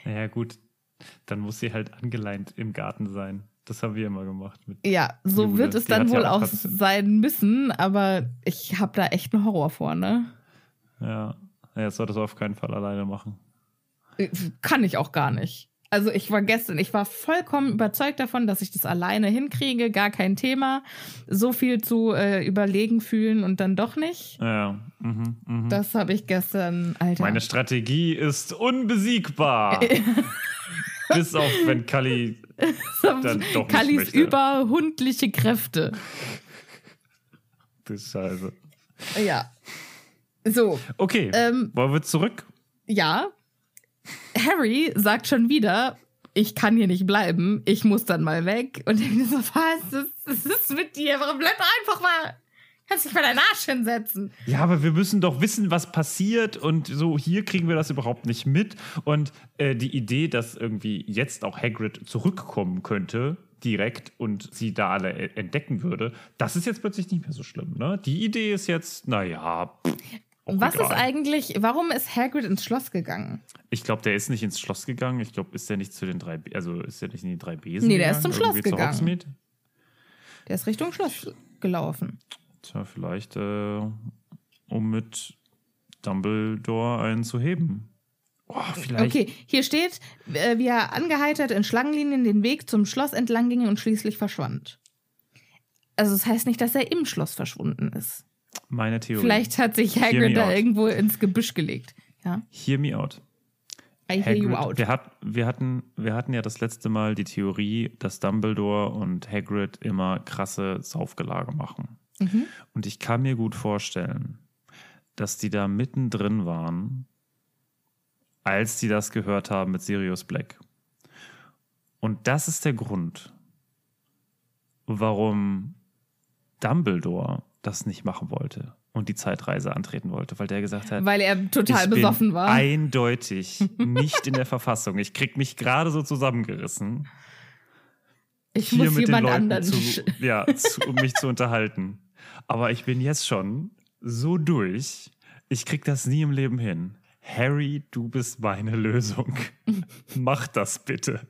Naja, gut. Dann muss sie halt angeleint im Garten sein. Das haben wir immer gemacht. ja, so Jule. wird es die dann wohl ja auch, auch sein müssen, aber ich habe da echt einen Horror vor, ne? Ja, ja das solltest du auf keinen Fall alleine machen. Äh, kann ich auch gar nicht. Also ich war gestern, ich war vollkommen überzeugt davon, dass ich das alleine hinkriege, gar kein Thema. So viel zu äh, überlegen fühlen und dann doch nicht. Ja. Mhm, mh. Das habe ich gestern, Alter. Meine Strategie ist unbesiegbar. [laughs] Bis auf wenn Kali [laughs] dann doch Kallis überhundliche Kräfte. Das Scheiße. Ja. So. Okay. Ähm, Wollen wir zurück? Ja. Harry sagt schon wieder, ich kann hier nicht bleiben, ich muss dann mal weg. Und ich so, was? Das, ist mit dir? Warum bleib einfach mal? Kannst dich mal deinen Arsch hinsetzen. Ja, aber wir müssen doch wissen, was passiert. Und so hier kriegen wir das überhaupt nicht mit. Und äh, die Idee, dass irgendwie jetzt auch Hagrid zurückkommen könnte, direkt und sie da alle e-, entdecken würde, das ist jetzt plötzlich nicht mehr so schlimm. Ne? Die Idee ist jetzt, naja. Was egal. ist eigentlich, warum ist Hagrid ins Schloss gegangen? Ich glaube, der ist nicht ins Schloss gegangen. Ich glaube, ist der nicht zu den drei, also ist der nicht in die drei Besen? Nee, der gegangen? ist zum Schloss gegangen. Der ist Richtung Schloss gelaufen. Tja, vielleicht äh, um mit Dumbledore einen zu heben. Oh, vielleicht. Okay, hier steht, äh, wie er angeheitert in Schlangenlinien den Weg zum Schloss entlang ging und schließlich verschwand. Also das heißt nicht, dass er im Schloss verschwunden ist. Meine Theorie. Vielleicht hat sich Hagrid da irgendwo ins Gebüsch gelegt. Ja? Hear me out. I hear you out. Wir, hat, wir, hatten, wir hatten ja das letzte Mal die Theorie, dass Dumbledore und Hagrid immer krasse Saufgelage machen. Mhm. Und ich kann mir gut vorstellen, dass die da mittendrin waren, als die das gehört haben mit Sirius Black. Und das ist der Grund, warum Dumbledore das nicht machen wollte und die Zeitreise antreten wollte, weil der gesagt hat, weil er total besoffen war. Eindeutig nicht in der Verfassung. Ich krieg mich gerade so zusammengerissen. Ich hier muss mit jemand den anderen zu, [laughs] ja, zu, um mich zu unterhalten. Aber ich bin jetzt schon so durch. Ich krieg das nie im Leben hin. Harry, du bist meine Lösung. [laughs] Mach das bitte.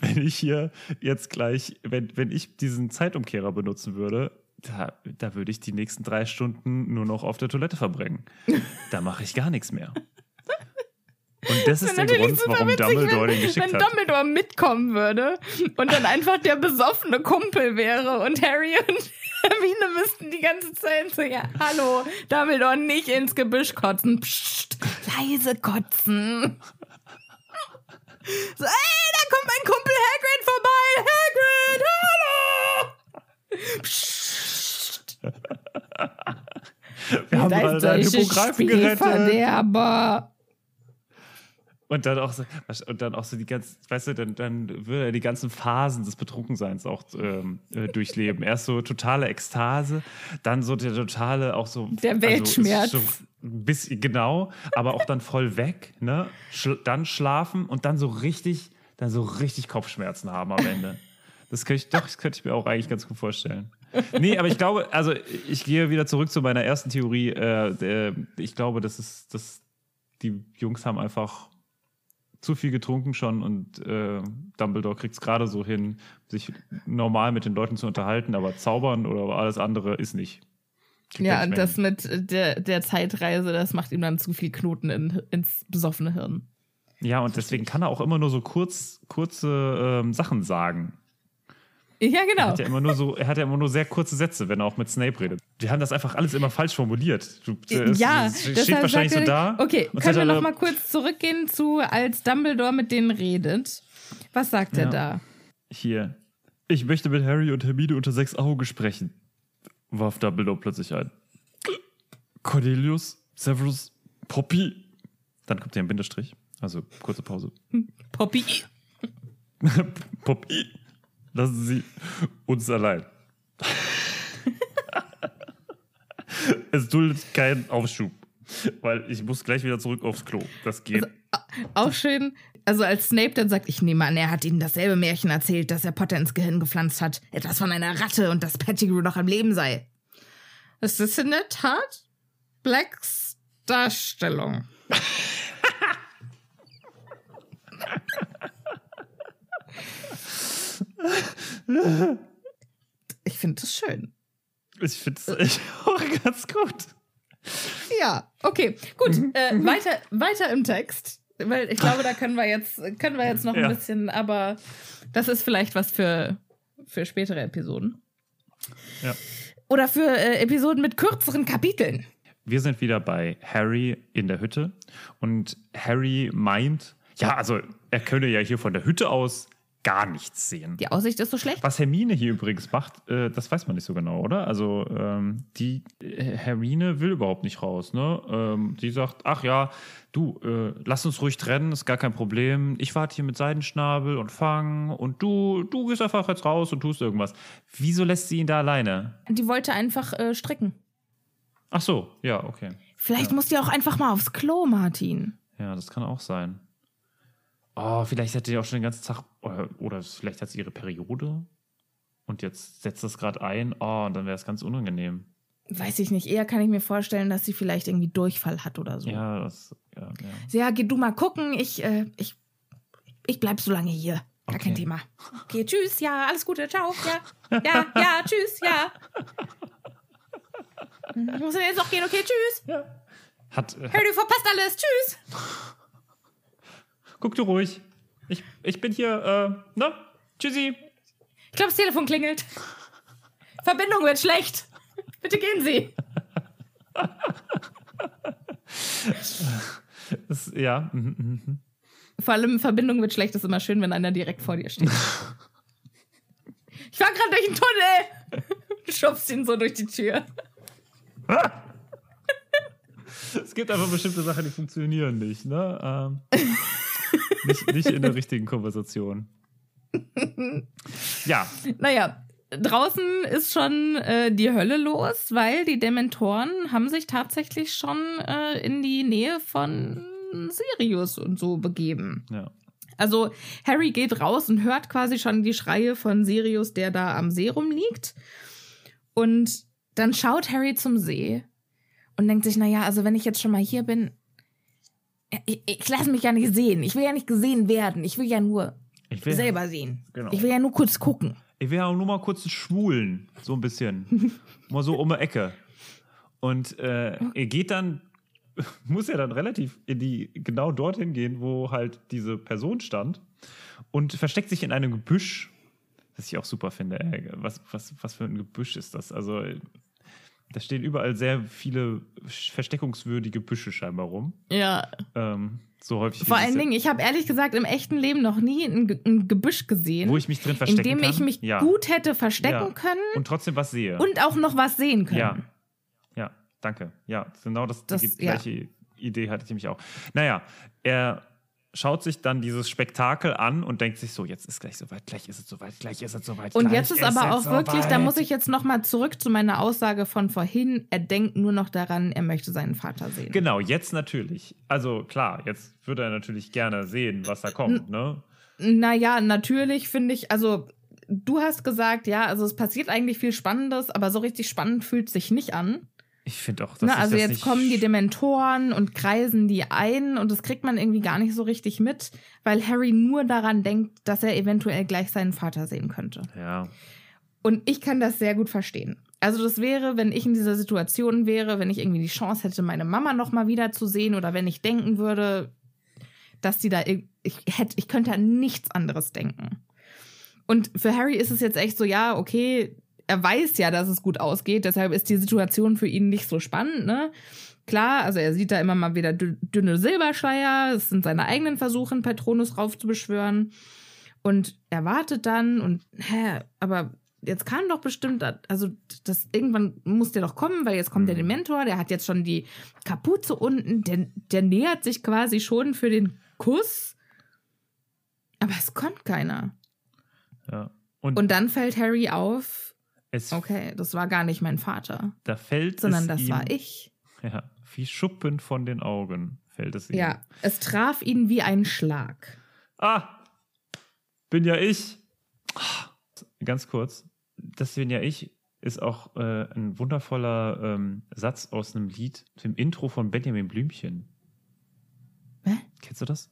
Wenn ich hier jetzt gleich, wenn, wenn ich diesen Zeitumkehrer benutzen würde, da, da würde ich die nächsten drei Stunden nur noch auf der Toilette verbringen. [laughs] Da mache ich gar nichts mehr. Und das ist der Grund, warum witzig, Dumbledore wenn, den geschickt wenn hat. Wenn Dumbledore mitkommen würde und dann einfach der besoffene Kumpel wäre und Harry und [laughs] Hermine müssten die ganze Zeit so, ja, hallo, Dumbledore nicht ins Gebüsch kotzen. Psst, leise kotzen. So, ey, da kommt mein Kumpel Hagrid vorbei. Hagrid, hallo. Psst. [laughs] Wir haben gerade deinen Hippogreifen gerettet. Und dann auch so, und dann auch so die ganzen, weißt du, dann, dann würde er die ganzen Phasen des Betrunkenseins auch ähm, äh, durchleben. Erst so totale Ekstase, dann so der totale, auch so. Der also Weltschmerz. Also, bis, genau, aber auch dann voll weg, ne? Sch dann schlafen und dann so richtig, dann so richtig Kopfschmerzen haben am Ende. Das könnte ich, doch, das könnte ich mir auch eigentlich ganz gut vorstellen. Nee, aber ich glaube, also ich gehe wieder zurück zu meiner ersten Theorie. Äh, äh, ich glaube, das ist, dass die Jungs haben einfach zu viel getrunken schon und äh, Dumbledore kriegt es gerade so hin, sich normal mit den Leuten zu unterhalten, aber zaubern oder alles andere ist nicht. Kriegt ja, und das mit der, der Zeitreise, das macht ihm dann zu viel Knoten in, ins besoffene Hirn. Ja, und deswegen kann er auch immer nur so kurz, kurze ähm, Sachen sagen. Ja, genau. Er hat ja, immer nur so, er hat ja immer nur sehr kurze Sätze, wenn er auch mit Snape redet. Die haben das einfach alles immer falsch formuliert. Du, es, ja, es steht wahrscheinlich so da. Okay, können wir noch mal kurz zurückgehen zu, als Dumbledore mit denen redet. Was sagt ja. er da? Hier. Ich möchte mit Harry und Hermine unter sechs Augen sprechen, warf Dumbledore plötzlich ein. Cornelius, Severus, Poppy. Dann kommt hier ein Bindestrich. Also kurze Pause. Poppy. [laughs] Poppy. Lassen Sie uns allein. [laughs] es duldet keinen Aufschub. Weil ich muss gleich wieder zurück aufs Klo. Das geht. Also, auch schön, also als Snape dann sagt, ich nehme an, er hat ihnen dasselbe Märchen erzählt, das er Potter ins Gehirn gepflanzt hat. Etwas von einer Ratte und dass Pettigrew noch am Leben sei. Es ist in der Tat Blacks Darstellung. [laughs] ich finde es schön. Ich finde es [laughs] auch ganz gut. Ja, okay, gut. Mhm. Äh, weiter, weiter im Text. Weil ich glaube, da können wir jetzt, können wir jetzt noch ja. ein bisschen, aber das ist vielleicht was für, für spätere Episoden. Ja. Oder für äh, Episoden mit kürzeren Kapiteln. Wir sind wieder bei Harry in der Hütte und Harry meint, ja, also er könne ja hier von der Hütte aus gar nichts sehen. Die Aussicht ist so schlecht. Was Hermine hier übrigens macht, äh, das weiß man nicht so genau, oder? Also ähm, die äh, Hermine will überhaupt nicht raus. Ne? Ähm, die sagt, ach ja, du, äh, lass uns ruhig trennen, ist gar kein Problem. Ich warte hier mit Seidenschnabel und Fang und du, du gehst einfach jetzt raus und tust irgendwas. Wieso lässt sie ihn da alleine? Die wollte einfach äh, stricken. Ach so, ja, okay. Vielleicht ja. muss die auch einfach mal aufs Klo, Martin. Ja, das kann auch sein. Oh, vielleicht hat die auch schon den ganzen Tag, oder, oder vielleicht hat sie ihre Periode und jetzt setzt das gerade ein. Oh, und dann wäre es ganz unangenehm. Weiß ich nicht. Eher kann ich mir vorstellen, dass sie vielleicht irgendwie Durchfall hat oder so. Ja, das, ja, ja. Ja, geh du mal gucken. Ich, äh, ich, ich bleib so lange hier. Gar okay. kein Thema. [laughs] Okay, tschüss, ja, alles Gute, ciao, ja, ja, ja, tschüss, ja. Ich [laughs] muss jetzt auch gehen, okay, tschüss. Ja. Hat, äh, Hör, du verpasst alles, tschüss. [laughs] Guck du ruhig. Ich, ich bin hier, äh, ne? Tschüssi. Ich glaube, das Telefon klingelt. Verbindung wird schlecht. Bitte gehen Sie. [laughs] das, ja. Mhm, mhm. Vor allem Verbindung wird schlecht, ist immer schön, wenn einer direkt vor dir steht. [laughs] ich fahr gerade durch den Tunnel. Du schubst ihn so durch die Tür. [laughs] es gibt einfach bestimmte Sachen, die funktionieren nicht, ne? Ähm nicht, nicht in der richtigen Konversation. ja. Naja, draußen ist schon äh, die Hölle los, weil die Dementoren haben sich tatsächlich schon äh, in die Nähe von Sirius und so begeben. Ja. Also Harry geht raus und hört quasi schon die Schreie von Sirius, der da am See rumliegt. Und dann schaut Harry zum See und denkt sich, naja, also wenn ich jetzt schon mal hier bin, ich, ich lasse mich ja nicht sehen. Ich will ja nicht gesehen werden. Ich will ja nur will, selber sehen. Genau. Ich will ja nur kurz gucken. Ich will ja nur mal kurz schwulen. So ein bisschen. [laughs] mal so um die Ecke. Und äh, er geht dann, [laughs] muss ja dann relativ in die, genau dorthin gehen, wo halt diese Person stand. Und versteckt sich in einem Gebüsch. Was ich auch super finde. Ey. Was, was, was für ein Gebüsch ist das? Also da stehen überall sehr viele versteckungswürdige Büsche scheinbar rum. Ja. Ähm, so häufig. Vor allen Dingen, ich habe ehrlich gesagt im echten Leben noch nie ein, Ge ein, Gebüsch gesehen. Wo ich mich drin verstecken In dem kann. ich mich ja. gut hätte verstecken ja. können. Und trotzdem was sehe. Und auch noch was sehen können. Ja. Ja, danke. Ja, genau das, das die gleiche ja. Idee hatte ich nämlich auch. Naja, er schaut sich dann dieses Spektakel an und denkt sich so, jetzt ist gleich soweit, gleich ist es soweit, gleich ist es soweit. Und jetzt ist aber auch wirklich, soweit. da muss ich jetzt nochmal zurück zu meiner Aussage von vorhin, er denkt nur noch daran, er möchte seinen Vater sehen. Genau, jetzt natürlich. Also klar, jetzt würde er natürlich gerne sehen, was da kommt, N ne? Naja, natürlich finde ich, also du hast gesagt, ja, also es passiert eigentlich viel Spannendes, aber so richtig spannend fühlt sich nicht an. Ich finde auch, dass Na, Also jetzt kommen die Dementoren und kreisen die ein und das kriegt man irgendwie gar nicht so richtig mit, weil Harry nur daran denkt, dass er eventuell gleich seinen Vater sehen könnte. Ja. Und ich kann das sehr gut verstehen. Also das wäre, wenn ich in dieser Situation wäre, wenn ich irgendwie die Chance hätte, meine Mama noch mal wieder zu sehen oder wenn ich denken würde, dass die da ich hätte ich könnte an nichts anderes denken. Und für Harry ist es jetzt echt so, ja, okay, er weiß ja, dass es gut ausgeht, deshalb ist die Situation für ihn nicht so spannend, ne? Klar, also er sieht da immer mal wieder dünne Silberschleier, es sind seine eigenen Versuche, Patronus raufzubeschwören. Und er wartet dann und, hä, aber jetzt kann doch bestimmt, also das irgendwann muss der doch kommen, weil jetzt kommt der mhm. Dementor, der hat jetzt schon die Kapuze unten, der, der nähert sich quasi schon für den Kuss. Aber es kommt keiner. Ja. Und, und dann fällt Harry auf, es okay, das war gar nicht mein Vater. Da fällt sondern das ihm, war ich. Ja, wie Schuppen von den Augen fällt es ihm. Ja, es traf ihn wie ein Schlag. Ah, bin ja ich. Ganz kurz, das bin ja ich. ist auch äh, ein wundervoller ähm, Satz aus einem Lied, dem Intro von Benjamin Blümchen. Hä? Kennst du das?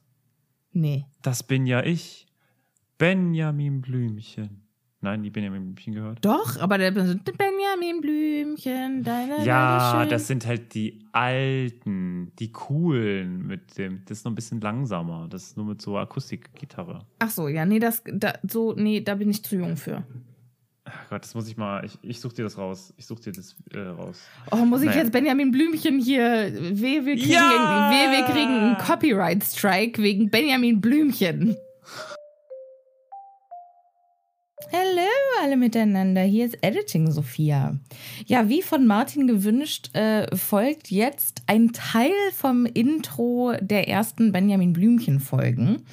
Nee. Das bin ja ich, Benjamin Blümchen. Nein, die Benjamin Blümchen gehört. Doch, aber der Benjamin Blümchen, deine Ja, das sind halt die alten, die coolen mit dem. Das ist noch ein bisschen langsamer. Das ist nur mit so Akustikgitarre. Ach so, ja, nee, das da, so nee, da bin ich zu jung für. Ach Gott, das muss ich mal. Ich, ich such dir das raus. Ich such dir das äh, raus. Oh, muss ich Naja. jetzt Benjamin Blümchen hier. Weh, wir kriegen, Ja! weh, wir kriegen einen Copyright-Strike wegen Benjamin Blümchen. Hallo alle miteinander, hier ist Editing Sophia. Ja, wie von Martin gewünscht, äh, folgt jetzt ein Teil vom Intro der ersten Benjamin Blümchen Folgen.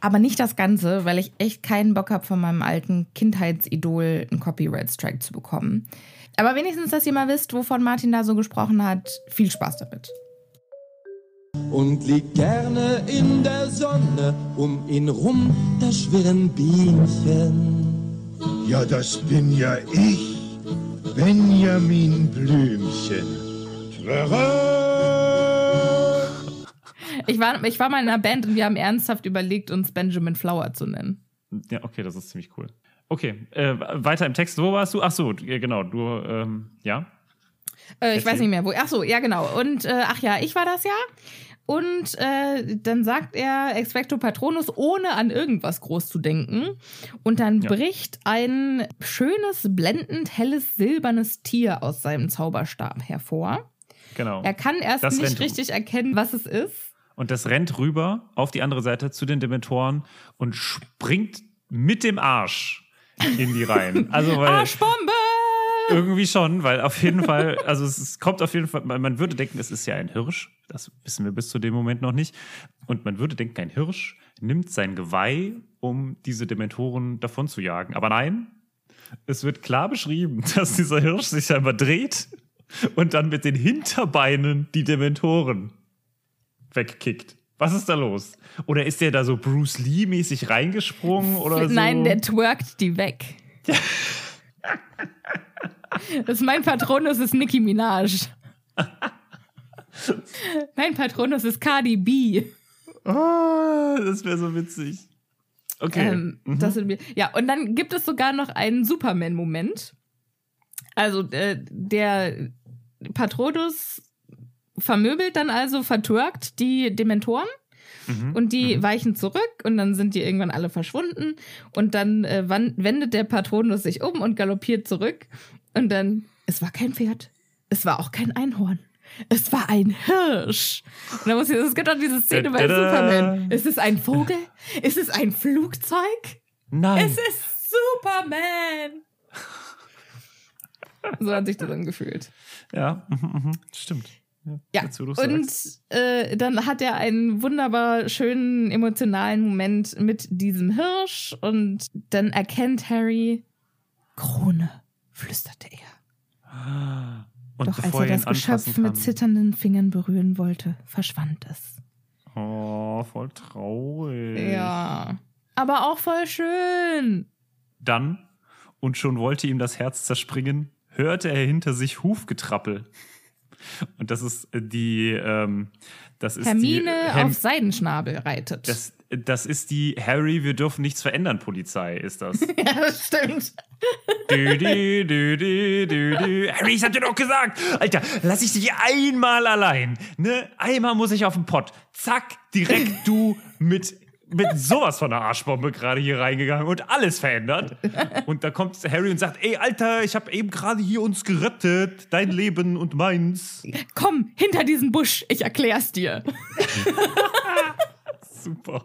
Aber nicht das Ganze, weil ich echt keinen Bock habe, von meinem alten Kindheitsidol einen Copyright-Strike zu bekommen. Aber wenigstens, dass ihr mal wisst, wovon Martin da so gesprochen hat. Viel Spaß damit. und liegt gerne in der Sonne. Um ihn rum, da schwirren Bienchen. Ja, das bin ja ich, Benjamin Blümchen. Twirre! Ich war, ich war mal in einer Band und wir haben ernsthaft überlegt, uns Benjamin Flower zu nennen. Ja, okay, das ist ziemlich cool. Okay, äh, weiter im Text. Wo warst du? Ach so, genau. Du, ähm, ja. Äh, ich Erzähl. weiß nicht mehr, wo. Ach so, ja, genau. Und äh, ach ja, ich war das ja. Und äh, dann sagt er Expecto Patronus, ohne an irgendwas groß zu denken. Und dann Ja. bricht ein schönes, blendend helles, silbernes Tier aus seinem Zauberstab hervor. Genau. Er kann erst Das nicht richtig erkennen, was es ist. Und das rennt rüber auf die andere Seite zu den Dementoren und springt mit dem Arsch in die Reihen. Also, weil [laughs] Arschbombe! [laughs] irgendwie schon, weil auf jeden Fall, also es, kommt auf jeden Fall, man, man würde denken, es ist ja ein Hirsch. Das wissen wir bis zu dem Moment noch nicht. Und man würde denken, ein Hirsch nimmt sein Geweih, um diese Dementoren davon zu jagen. Aber nein, es wird klar beschrieben, [laughs] dass dieser Hirsch sich einmal dreht und dann mit den Hinterbeinen die Dementoren wegkickt. Was ist da los? Oder ist der da so Bruce Lee-mäßig reingesprungen oder so? Nein, der twerkt die weg. [laughs] das ist mein Patronus ist Nicki Minaj. mein Patronus ist Cardi B. Ah, das wäre so witzig. Okay. Ähm, das sind wir. Ja, und dann gibt es sogar noch einen Superman-Moment. Also äh, der Patronus vermöbelt dann also, vertürkt die Dementoren. Und die weichen zurück und dann sind die irgendwann alle verschwunden. Und dann äh, wendet der Patronus sich um und galoppiert zurück. Und dann, es war kein Pferd. Es war auch kein Einhorn. Es war ein Hirsch. Und da muss ich, es gibt auch diese Szene bei. Superman. Ist es ein Vogel? Ist es ein Flugzeug? Nein. Es ist Superman! So hat sich das angefühlt. ja, mhm, mhm, stimmt. Ja, Jetzt, und äh, dann hat er einen wunderbar schönen emotionalen Moment mit diesem Hirsch und dann erkennt Harry Krone, flüsterte er. Und Doch als er das Geschöpf mit zitternden Fingern berühren wollte, verschwand es. Oh, voll traurig. Ja. Aber auch voll schön. Dann, und schon wollte ihm das Herz zerspringen, hörte er hinter sich Hufgetrappel. Und das ist die, ähm, das ist Hermine die Herm- auf Seidenschnabel reitet. das, das ist die Harry, wir dürfen nichts verändern Polizei, ist das. [laughs] ja, das stimmt. Dü, dü, dü, dü, dü, dü. Harry, ich hab dir doch gesagt, Alter, lass ich dich einmal allein. Ne? Einmal muss ich auf den Pott. Zack, direkt [laughs] du mit, mit sowas von einer Arschbombe gerade hier reingegangen und alles verändert. Und da kommt Harry und sagt, ey, Alter, ich hab eben gerade hier uns gerettet. Dein Leben und meins. Komm, hinter diesen Busch, ich erklär's dir. [laughs] Super.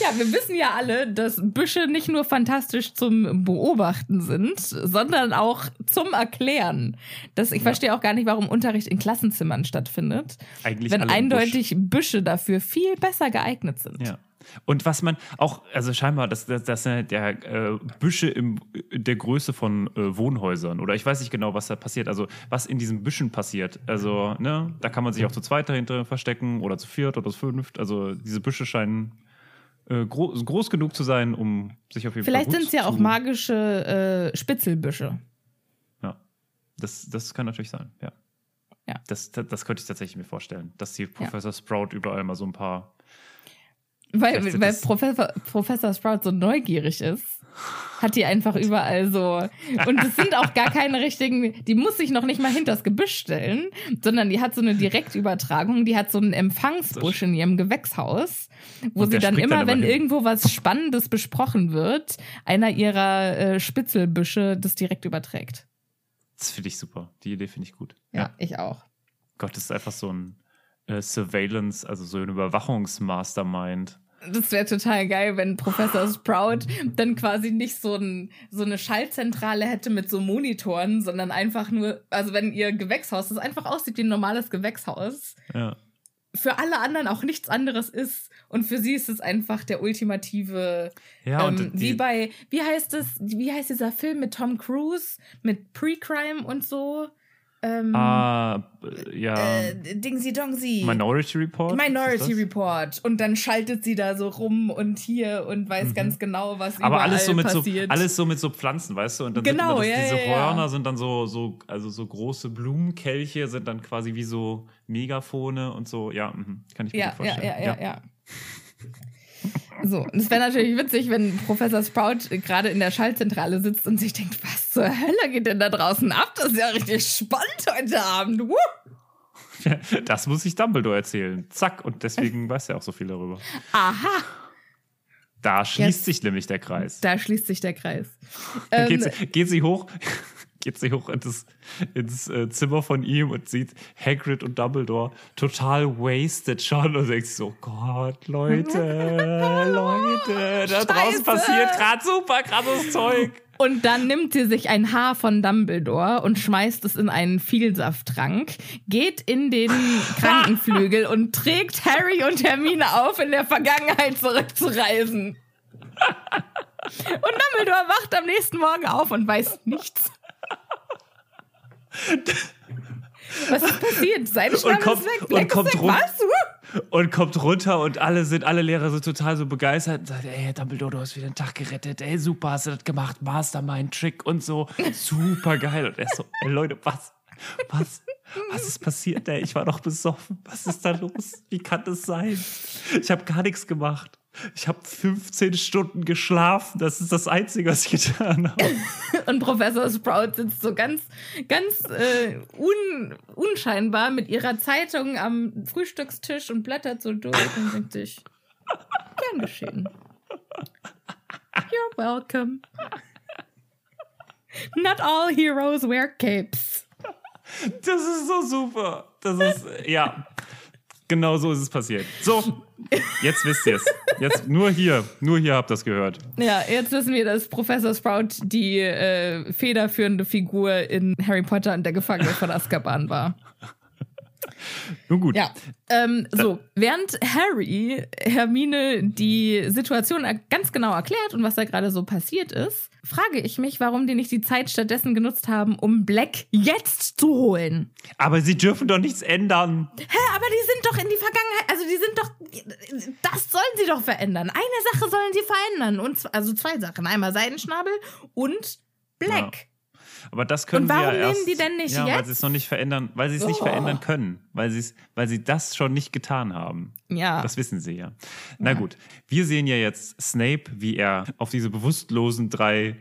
Ja, wir wissen ja alle, dass Büsche nicht nur fantastisch zum Beobachten sind, sondern auch zum Erklären. Das, ich verstehe auch gar nicht, warum Unterricht in Klassenzimmern stattfindet, Eigentlich wenn eindeutig Büsche dafür viel besser geeignet sind. Ja. Und was man auch, also scheinbar, das, das, das sind der äh, Büsche im, der Größe von äh, Wohnhäusern oder ich weiß nicht genau, was da passiert. Also was in diesen Büschen passiert. Also ne, da kann man sich auch zu zweit dahinter verstecken oder zu viert oder zu fünft. Also diese Büsche scheinen äh, gro groß genug zu sein, um sich auf jeden Vielleicht Fall gut sind es ja auch magische äh, Spitzelbüsche. Das, das kann natürlich sein, ja. Ja. Das, das, das könnte ich tatsächlich mir vorstellen, dass die Professor Sprout überall mal so ein paar. Weil, weil Professor, Professor Sprout so neugierig ist, hat die einfach überall so. Und es sind auch gar keine richtigen, die muss sich noch nicht mal hinter das Gebüsch stellen, sondern die hat so eine Direktübertragung, die hat so einen Empfangsbusch in ihrem Gewächshaus, wo sie dann immer, dann wenn hin. irgendwo was Spannendes besprochen wird, einer ihrer äh, Spitzelbüsche das direkt überträgt. Das finde ich super. Die Idee finde ich gut. Ja, ja, ich auch. Gott, das ist einfach so ein äh, Surveillance, also so ein Überwachungsmastermind. Das wäre total geil, wenn Professor Sprout dann quasi nicht so, ein, so eine Schaltzentrale hätte mit so Monitoren, sondern einfach nur, also wenn ihr Gewächshaus, das einfach aussieht wie ein normales Gewächshaus, ja. für alle anderen auch nichts anderes ist. Und für sie ist es einfach der ultimative, ja, ähm, wie bei, wie heißt es, wie heißt dieser Film mit Tom Cruise, mit Pre-Crime und so? Ähm, ah, ja. Äh, Dingsy Dongsi. Minority Report? Minority Report. Und dann schaltet sie da so rum und hier und weiß mhm. ganz genau, was Aber alles so mit passiert. so alles so mit so Pflanzen, weißt du? Und dann genau, sind immer, ja, diese ja, Hörner ja. sind dann so, so, also so große Blumenkelche sind dann quasi wie so Megafone und so. Ja, mh, kann ich mir ja, gut vorstellen. Ja, ja, ja, ja. [laughs] So, es wäre natürlich witzig, wenn Professor Sprout gerade in der Schaltzentrale sitzt und sich denkt, was zur Hölle geht denn da draußen ab? Das ist ja richtig spannend heute Abend. Ja, [laughs] das muss ich Dumbledore erzählen. Zack. Und deswegen weiß er auch so viel darüber. Aha. Da schließt Jetzt, sich nämlich der Kreis. Da schließt sich der Kreis. Ähm, geht, sie, geht sie hoch geht sie hoch ins, ins äh, Zimmer von ihm und sieht Hagrid und Dumbledore total wasted schon und denkt so, Gott, Leute, [laughs] Leute, da draußen passiert gerade super krasses Zeug. Und dann nimmt sie sich ein Haar von Dumbledore und schmeißt es in einen Vielsafttrank, geht in den [laughs] Krankenflügel und trägt Harry und Hermine auf, in der Vergangenheit zurückzureisen. Und Dumbledore wacht am nächsten Morgen auf und weiß nichts. [laughs] Was ist passiert? Seine und kommt, ist weg. Und kommt, weg. Was? und kommt runter und alle sind, alle Lehrer sind total so begeistert und sagen, ey, Dumbledore, du hast wieder den Tag gerettet. Ey, super, hast du das gemacht. Mastermind, Trick und so. Super geil. Und er ist so, ey, Leute, was? Was? Was ist passiert, ey? Ich war doch besoffen. Was ist da los? Wie kann das sein? Ich habe gar nichts gemacht. Ich habe 15 Stunden geschlafen. Das ist das Einzige, was ich getan habe. [laughs] Und Professor Sprout sitzt so ganz, ganz äh, un, unscheinbar mit ihrer Zeitung am Frühstückstisch und blättert so durch und denkt sich, gern geschehen. You're welcome. Not all heroes wear capes. Das ist so super. Das ist, ja. Genau so ist es passiert. So, jetzt wisst ihr es. Jetzt nur hier, nur hier habt ihr es gehört. Ja, jetzt wissen wir, dass Professor Sprout die äh, federführende Figur in Harry Potter und der Gefangene von Azkaban war. [laughs] Nun gut. Ja. Ähm, so, während Harry Hermine die Situation ganz genau erklärt und was da gerade so passiert ist, frage ich mich, warum die nicht die Zeit stattdessen genutzt haben, um Black jetzt zu holen. Aber sie dürfen doch nichts ändern. Hä, aber die sind doch in die Vergangenheit, also die sind doch, das sollen sie doch verändern. Eine Sache sollen sie verändern. Und also zwei Sachen. Einmal Seidenschnabel und Black. Ja. Aber das können Und warum sie ja nehmen erst, die denn nicht ja, jetzt? weil sie es noch nicht verändern, weil sie es nicht Oh. verändern können, weil sie es, weil sie das schon nicht getan haben. Ja. Das wissen sie ja. Na gut, wir sehen ja jetzt Snape, wie er auf diese bewusstlosen drei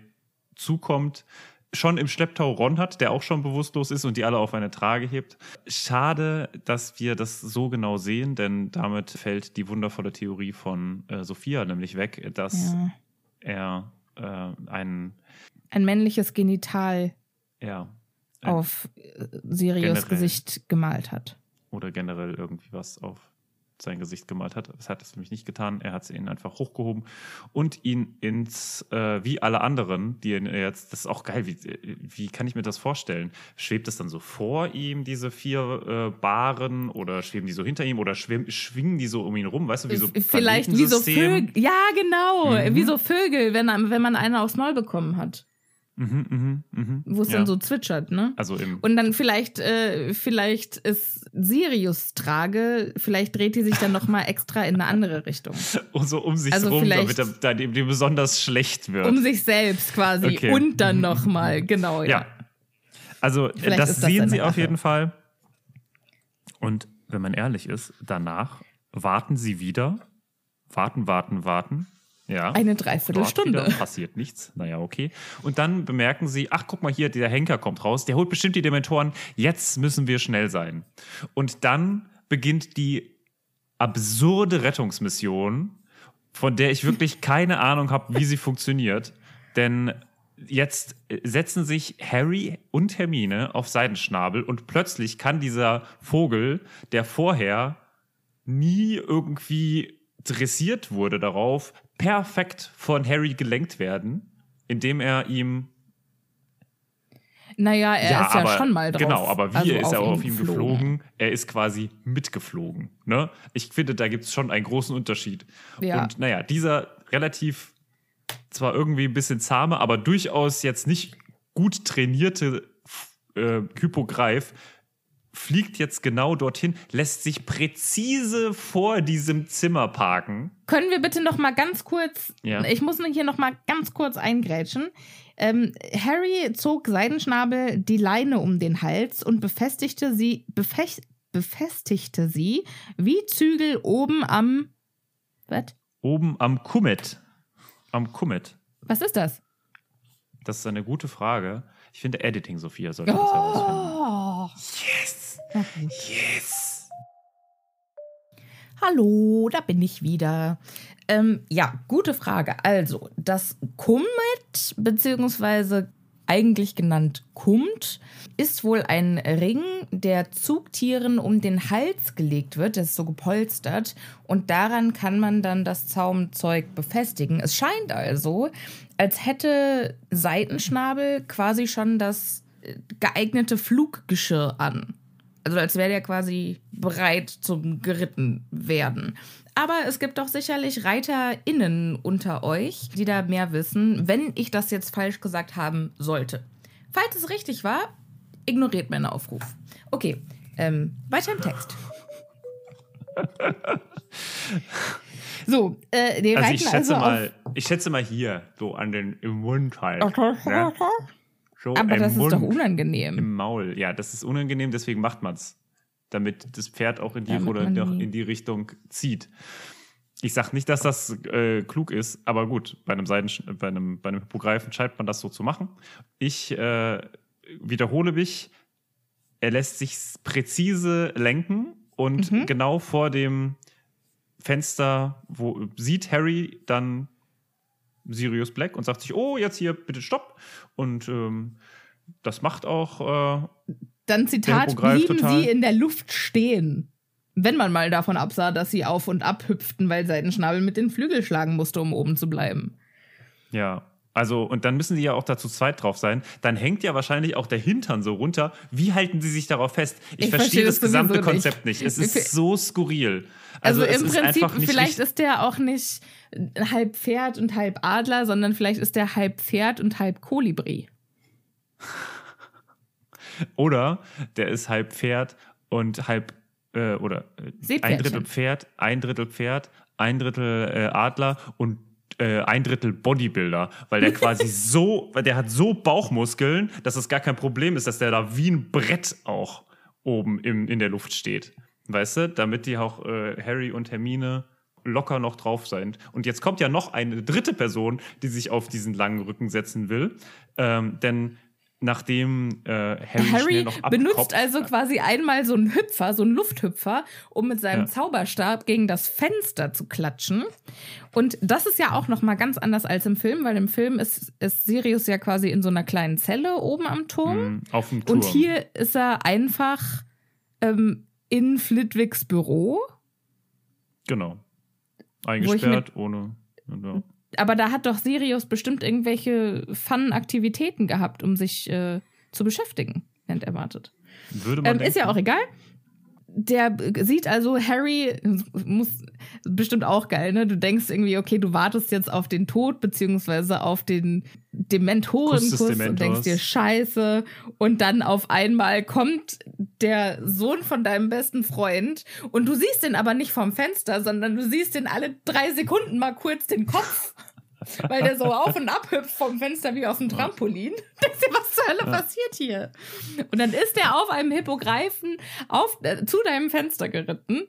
zukommt. Schon im Schlepptau Ron hat, der auch schon bewusstlos ist und die alle auf eine Trage hebt. Schade, dass wir das so genau sehen, denn damit fällt die wundervolle Theorie von äh, Sophia nämlich weg, dass Ja. er äh, einen, Ein männliches Genital ja, auf äh, Sirius Generell. Gesicht gemalt hat. oder generell irgendwie was auf sein Gesicht gemalt hat. Das hat es nämlich nicht getan. Er hat ihn einfach hochgehoben und ihn ins, äh, wie alle anderen, die jetzt, das ist auch geil, wie, wie kann ich mir das vorstellen? Schwebt es dann so vor ihm, diese vier äh, Baren, oder schweben die so hinter ihm, oder schwimmen, schwingen die so um ihn rum, weißt du, wie so Vielleicht wie so? Vögel. Ja, genau. Mhm. Wie so Vögel, wenn, wenn man eine aufs Maul bekommen hat. Mhm, mhm, mhm. Wo es ja. dann so zwitschert, ne? Also im, Und dann vielleicht, äh, vielleicht ist Sirius Trage, vielleicht dreht die sich dann nochmal extra in eine andere Richtung. [laughs] so um sich also rum, vielleicht- damit er dem, dem besonders schlecht wird. Um sich selbst quasi. Okay. Und dann nochmal, genau, ja. Ja. Also, Vielleicht das, das sehen sie auf jeden Fall. Und wenn man ehrlich ist, danach warten sie wieder. Warten, warten, warten. Ja. Eine Dreiviertelstunde. Passiert nichts. Naja, okay. Und dann bemerken sie, ach, guck mal hier, der Henker kommt raus. Der holt bestimmt die Dementoren. Jetzt müssen wir schnell sein. Und dann beginnt die absurde Rettungsmission, von der ich wirklich [laughs] keine Ahnung habe, wie sie funktioniert. Denn jetzt setzen sich Harry und Hermine auf Seidenschnabel und plötzlich kann dieser Vogel, der vorher nie irgendwie dressiert wurde darauf, perfekt von Harry gelenkt werden, indem er ihm naja, er ja, ist ja schon mal drauf. Genau, aber wie also ist er auf ihm geflogen? geflogen? Er ist quasi mitgeflogen. Ne? Ich finde, da gibt es schon einen großen Unterschied. Ja. Und naja, dieser relativ, zwar irgendwie ein bisschen zahme, aber durchaus jetzt nicht gut trainierte äh, Hypogreif fliegt jetzt genau dorthin, lässt sich präzise vor diesem Zimmer parken. Können wir bitte noch mal ganz kurz, ja. ich muss hier noch mal ganz kurz eingrätschen. Ähm, Harry zog Seidenschnabel die Leine um den Hals und befestigte sie, befech, befestigte sie wie Zügel oben am, was? Oben am Kummet. Am Kummet. Was ist das? Das ist eine gute Frage. Ich finde Editing, Sophia, sollte oh. das herausfinden. Yes! Yes! Hallo, da bin ich wieder. Ähm, ja, gute Frage. Also, das Kummet, beziehungsweise eigentlich genannt Kumt, ist wohl ein Ring, der Zugtieren um den Hals gelegt wird. Das ist so gepolstert. Und daran kann man dann das Zaumzeug befestigen. Es scheint also, als hätte Seitenschnabel quasi schon das geeignete Fluggeschirr an. Also als wäre der quasi bereit zum geritten werden. Aber es gibt doch sicherlich ReiterInnen unter euch, die da mehr wissen, wenn ich das jetzt falsch gesagt haben sollte. Falls es richtig war, ignoriert meinen Aufruf. Okay, ähm, weiter im Text. [laughs] So, äh, die also ich schätze also mal, ich schätze mal hier, so an den im Mund halt. Okay. Ne? [laughs] So Aber das Mund, ist doch unangenehm. Im Maul. Ja, das ist unangenehm, deswegen macht man es. Damit das Pferd auch in die, oder in die Richtung zieht. Ich sage nicht, dass das äh, klug ist, aber gut, bei einem, Seiden, bei einem, bei einem Hippogreifen scheint man das so zu machen. Ich äh, wiederhole mich, er lässt sich präzise lenken und mhm. genau vor dem Fenster, wo sieht Harry dann Sirius Black und sagt sich, oh, jetzt hier bitte stopp. Und ähm, das macht auch. Äh, Dann Zitat, blieben total. sie in der Luft stehen. Wenn man mal davon absah, dass sie auf und ab hüpften, weil Seidenschnabel mit den Flügeln schlagen musste, um oben zu bleiben. Ja, also, und dann müssen die ja auch dazu zweit drauf sein. Dann hängt ja wahrscheinlich auch der Hintern so runter. Wie halten sie sich darauf fest? Ich, ich verstehe das, das gesamte Konzept nicht. nicht. Es ist so skurril. Also, also im Prinzip, vielleicht ist der auch nicht halb Pferd und halb Adler, sondern vielleicht ist der halb Pferd und halb Kolibri. [laughs] Oder der ist halb Pferd und halb äh, oder äh, ein Drittel Pferd, ein Drittel Pferd, ein Drittel äh, Adler und äh, ein Drittel Bodybuilder, weil der quasi [laughs] so, weil der hat so Bauchmuskeln, dass es gar kein Problem ist, dass der da wie ein Brett auch oben im, in der Luft steht. Weißt du, damit die auch äh, Harry und Hermine locker noch drauf sind. Und jetzt kommt ja noch eine dritte Person, die sich auf diesen langen Rücken setzen will. Ähm, denn nachdem äh, Harry, Harry noch benutzt also quasi einmal so einen Hüpfer, so einen Lufthüpfer, um mit seinem ja. Zauberstab gegen das Fenster zu klatschen. Und das ist ja auch noch mal ganz anders als im Film, weil im Film ist, ist Sirius ja quasi in so einer kleinen Zelle oben am Turm. Mm, auf dem Turm. Und hier ist er einfach ähm, in Flitwicks Büro. Genau. Eingesperrt, ohne. Ja. Aber da hat doch Sirius bestimmt irgendwelche Fun-Aktivitäten gehabt, um sich äh, zu beschäftigen, während er wartet. Würde man ähm, ist ja auch egal der sieht also Harry, muss bestimmt auch geil, ne? Du denkst irgendwie, okay, du wartest jetzt auf den Tod, beziehungsweise auf den Dementorenkuss und denkst dir, scheiße. Und dann auf einmal kommt der Sohn von deinem besten Freund und du siehst den aber nicht vom Fenster, sondern du siehst den alle drei Sekunden mal kurz den Kopf. [laughs] weil der so auf und ab hüpft vom Fenster wie aus dem Trampolin. [laughs] Denkst du, was zur Hölle ja. passiert hier? Und dann ist er auf einem Hippogreifen auf, äh, zu deinem Fenster geritten.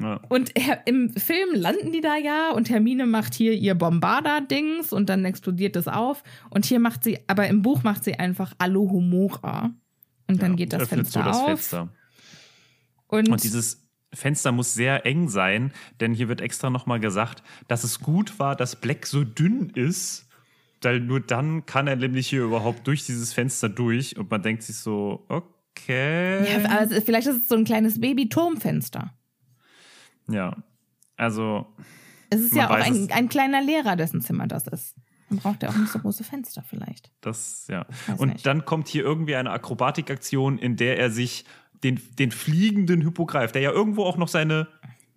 Ja. Und im Film landen die da ja und Hermine macht hier ihr Bombarda-Dings und dann explodiert es auf. Und hier macht sie, aber im Buch macht sie einfach Alohomora. Und dann ja, geht das Fenster das auf. Fenster. Und, und dieses Fenster muss sehr eng sein, denn hier wird extra nochmal gesagt, dass es gut war, dass Black so dünn ist, weil nur dann kann er nämlich hier überhaupt durch dieses Fenster durch und man denkt sich so, okay. Ja, also vielleicht ist es so ein kleines Baby-Turmfenster. Ja, also. Es ist ja auch ein, ein kleiner Lehrer, dessen Zimmer das ist. Dann braucht er auch nicht so große Fenster vielleicht. Das, ja. Und nicht. dann kommt hier irgendwie eine Akrobatikaktion, in der er sich den, den fliegenden Hippogreif, der ja irgendwo auch noch seine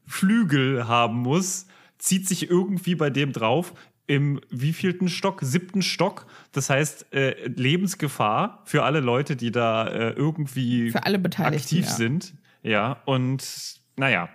Flügel haben muss, zieht sich irgendwie bei dem drauf. Im wievielten Stock? Siebten Stock. Das heißt, äh, Lebensgefahr für alle Leute, die da äh, irgendwie für alle aktiv ja. sind. Ja, und naja,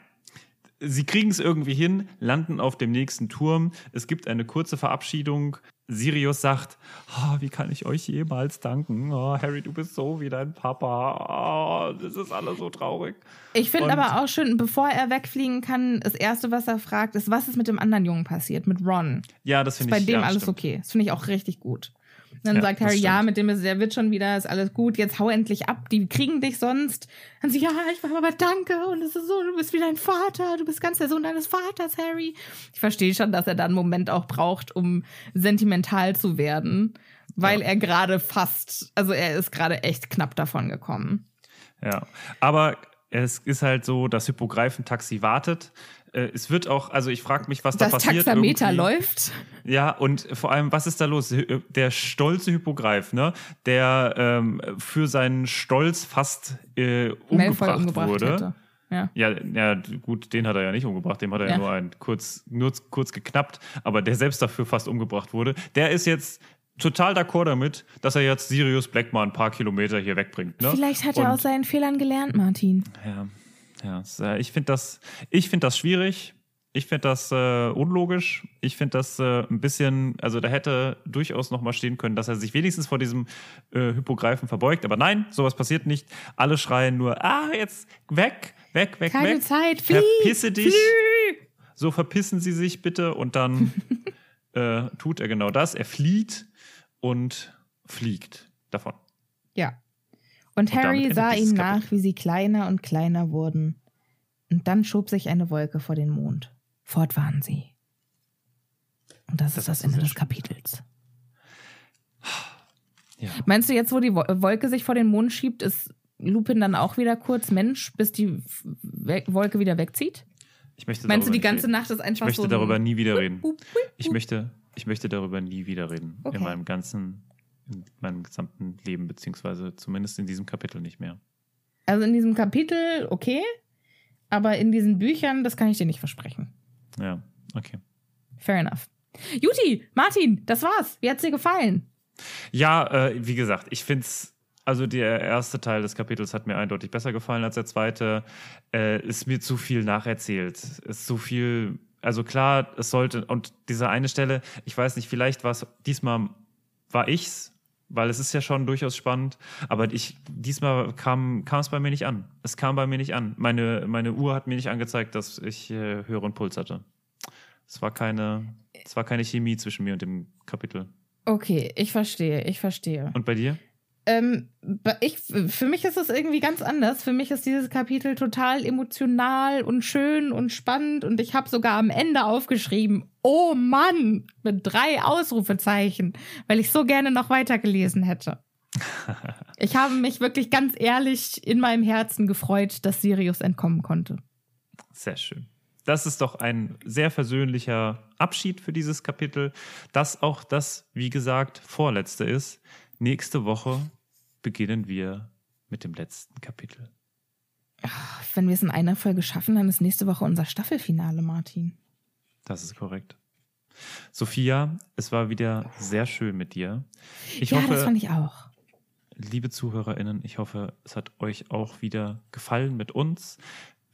sie kriegen es irgendwie hin, landen auf dem nächsten Turm. Es gibt eine kurze Verabschiedung. Sirius sagt, oh, wie kann ich euch jemals danken? Oh, Harry, du bist so wie dein Papa. Oh, das ist alles so traurig. Ich finde aber auch schön, bevor er wegfliegen kann, das Erste, was er fragt, ist, was ist mit dem anderen Jungen passiert, mit Ron? Ja, das finde ich. Bei dem ja, alles stimmt. okay. Das finde ich auch richtig gut. Dann ja, sagt Harry, ja, mit dem ist, der wird schon wieder, ist alles gut, jetzt hau endlich ab, die kriegen dich sonst. Dann sie, ja, ich war aber danke und es ist so, du bist wie dein Vater, du bist ganz der Sohn deines Vaters, Harry. Ich verstehe schon, dass er da einen Moment auch braucht, um sentimental zu werden, weil ja. er gerade fast, also er ist gerade echt knapp davon gekommen. Ja, aber es ist halt so, das Hippogreifentaxi wartet äh, es wird auch, also ich frage mich, was das da passiert. Das Taxameter irgendwie. läuft. Ja, und vor allem, was ist da los? Der stolze Hypogreif, ne, der ähm, für seinen Stolz fast äh, umgebracht, umgebracht wurde. Hätte. Ja. ja. Ja, gut, den hat er ja nicht umgebracht, dem hat er ja, ja nur ein kurz, nur kurz geknappt, aber der selbst dafür fast umgebracht wurde. Der ist jetzt total d'accord damit, dass er jetzt Sirius Black mal ein paar Kilometer hier wegbringt. Ne? Vielleicht hat er Und, aus seinen Fehlern gelernt, Martin. Ja, ja, äh, ich finde das, ich finde das schwierig. Ich finde das äh, unlogisch. Ich finde das äh, ein bisschen, also da hätte durchaus noch mal stehen können, dass er sich wenigstens vor diesem äh, Hypogreifen verbeugt. Aber nein, sowas passiert nicht. Alle schreien nur, ah, jetzt weg, weg, weg, Keine weg. Zeit, flieh, Verpisse dich. Flieh. So verpissen sie sich bitte. Und dann [laughs] äh, tut er genau das. Er flieht und fliegt davon. Ja. Und Harry sah ihnen nach, wie sie kleiner und kleiner wurden. Und dann schob sich eine Wolke vor den Mond. Fort waren sie. Und das, das ist das Ende des Kapitels. Ja. Meinst du jetzt, wo die Wolke sich vor den Mond schiebt, ist Lupin dann auch wieder kurz Mensch, bis die Wolke wieder wegzieht? Ich möchte Meinst du, die ganze reden. Nacht ist einfach so. Ich möchte so darüber nie wieder reden. Ich möchte, ich möchte darüber nie wieder reden. Okay. In meinem ganzen in meinem gesamten Leben, beziehungsweise zumindest in diesem Kapitel nicht mehr. Also in diesem Kapitel, okay, aber in diesen Büchern, das kann ich dir nicht versprechen. Ja, okay. Fair enough. Juti, Martin, das war's. Wie hat's dir gefallen? Ja, äh, wie gesagt, ich find's also der erste Teil des Kapitels hat mir eindeutig besser gefallen als der zweite. Äh, ist mir zu viel nacherzählt. Ist zu viel. Also klar, es sollte und diese eine Stelle, ich weiß nicht, vielleicht war es diesmal war ich's, weil es ist ja schon durchaus spannend. Aber ich, diesmal kam, kam es bei mir nicht an. Es kam bei mir nicht an. Meine, meine Uhr hat mir nicht angezeigt, dass ich äh, höheren Puls hatte. Es war keine, es war keine Chemie zwischen mir und dem Kapitel. Okay, ich verstehe, ich verstehe. Und bei dir? Ähm, ich, für mich ist es irgendwie ganz anders. Für mich ist dieses Kapitel total emotional und schön und spannend und ich habe sogar am Ende aufgeschrieben, oh Mann, mit drei Ausrufezeichen, weil ich so gerne noch weitergelesen hätte. [laughs] ich habe mich wirklich ganz ehrlich in meinem Herzen gefreut, dass Sirius entkommen konnte. Sehr schön. Das ist doch ein sehr versöhnlicher Abschied für dieses Kapitel, das auch das, wie gesagt, vorletzte ist. Nächste Woche beginnen wir mit dem letzten Kapitel. Wenn wir es in einer Folge schaffen, dann ist nächste Woche unser Staffelfinale, Martin. Das ist korrekt. Sophia, es war wieder sehr schön mit dir. Ich ja, hoffe, das fand ich auch. Liebe ZuhörerInnen, ich hoffe, es hat euch auch wieder gefallen mit uns.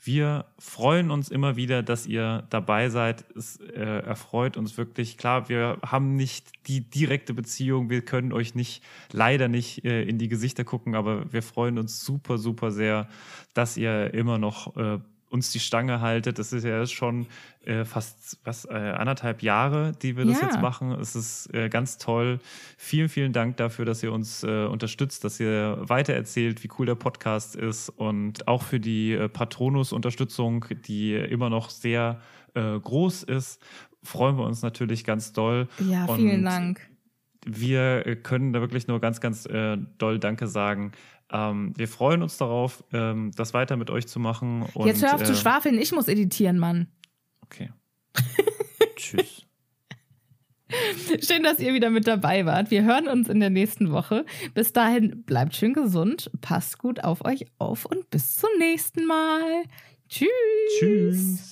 Wir freuen uns immer wieder, dass ihr dabei seid. Es äh, erfreut uns wirklich. Klar, wir haben nicht die direkte Beziehung. Wir können euch nicht, leider nicht äh, in die Gesichter gucken, aber wir freuen uns super, super sehr, dass ihr immer noch äh, uns die Stange haltet. Das ist ja schon äh, fast was, äh, anderthalb Jahre, die wir das ja. jetzt machen. Es ist äh, ganz toll. Vielen, vielen Dank dafür, dass ihr uns äh, unterstützt, dass ihr weitererzählt, wie cool der Podcast ist und auch für die äh, Patronus-Unterstützung, die immer noch sehr äh, groß ist. Freuen wir uns natürlich ganz doll. Ja, vielen und Dank. Wir können da wirklich nur ganz, ganz doll Danke sagen ähm, wir freuen uns darauf, ähm, das weiter mit euch zu machen. Und, Jetzt hör auf äh, zu schwafeln, ich muss editieren, Mann. Okay. [laughs] Tschüss. Schön, dass ihr wieder mit dabei wart. Wir hören uns in der nächsten Woche. Bis dahin bleibt schön gesund, passt gut auf euch auf und bis zum nächsten Mal. Tschüss. Tschüss.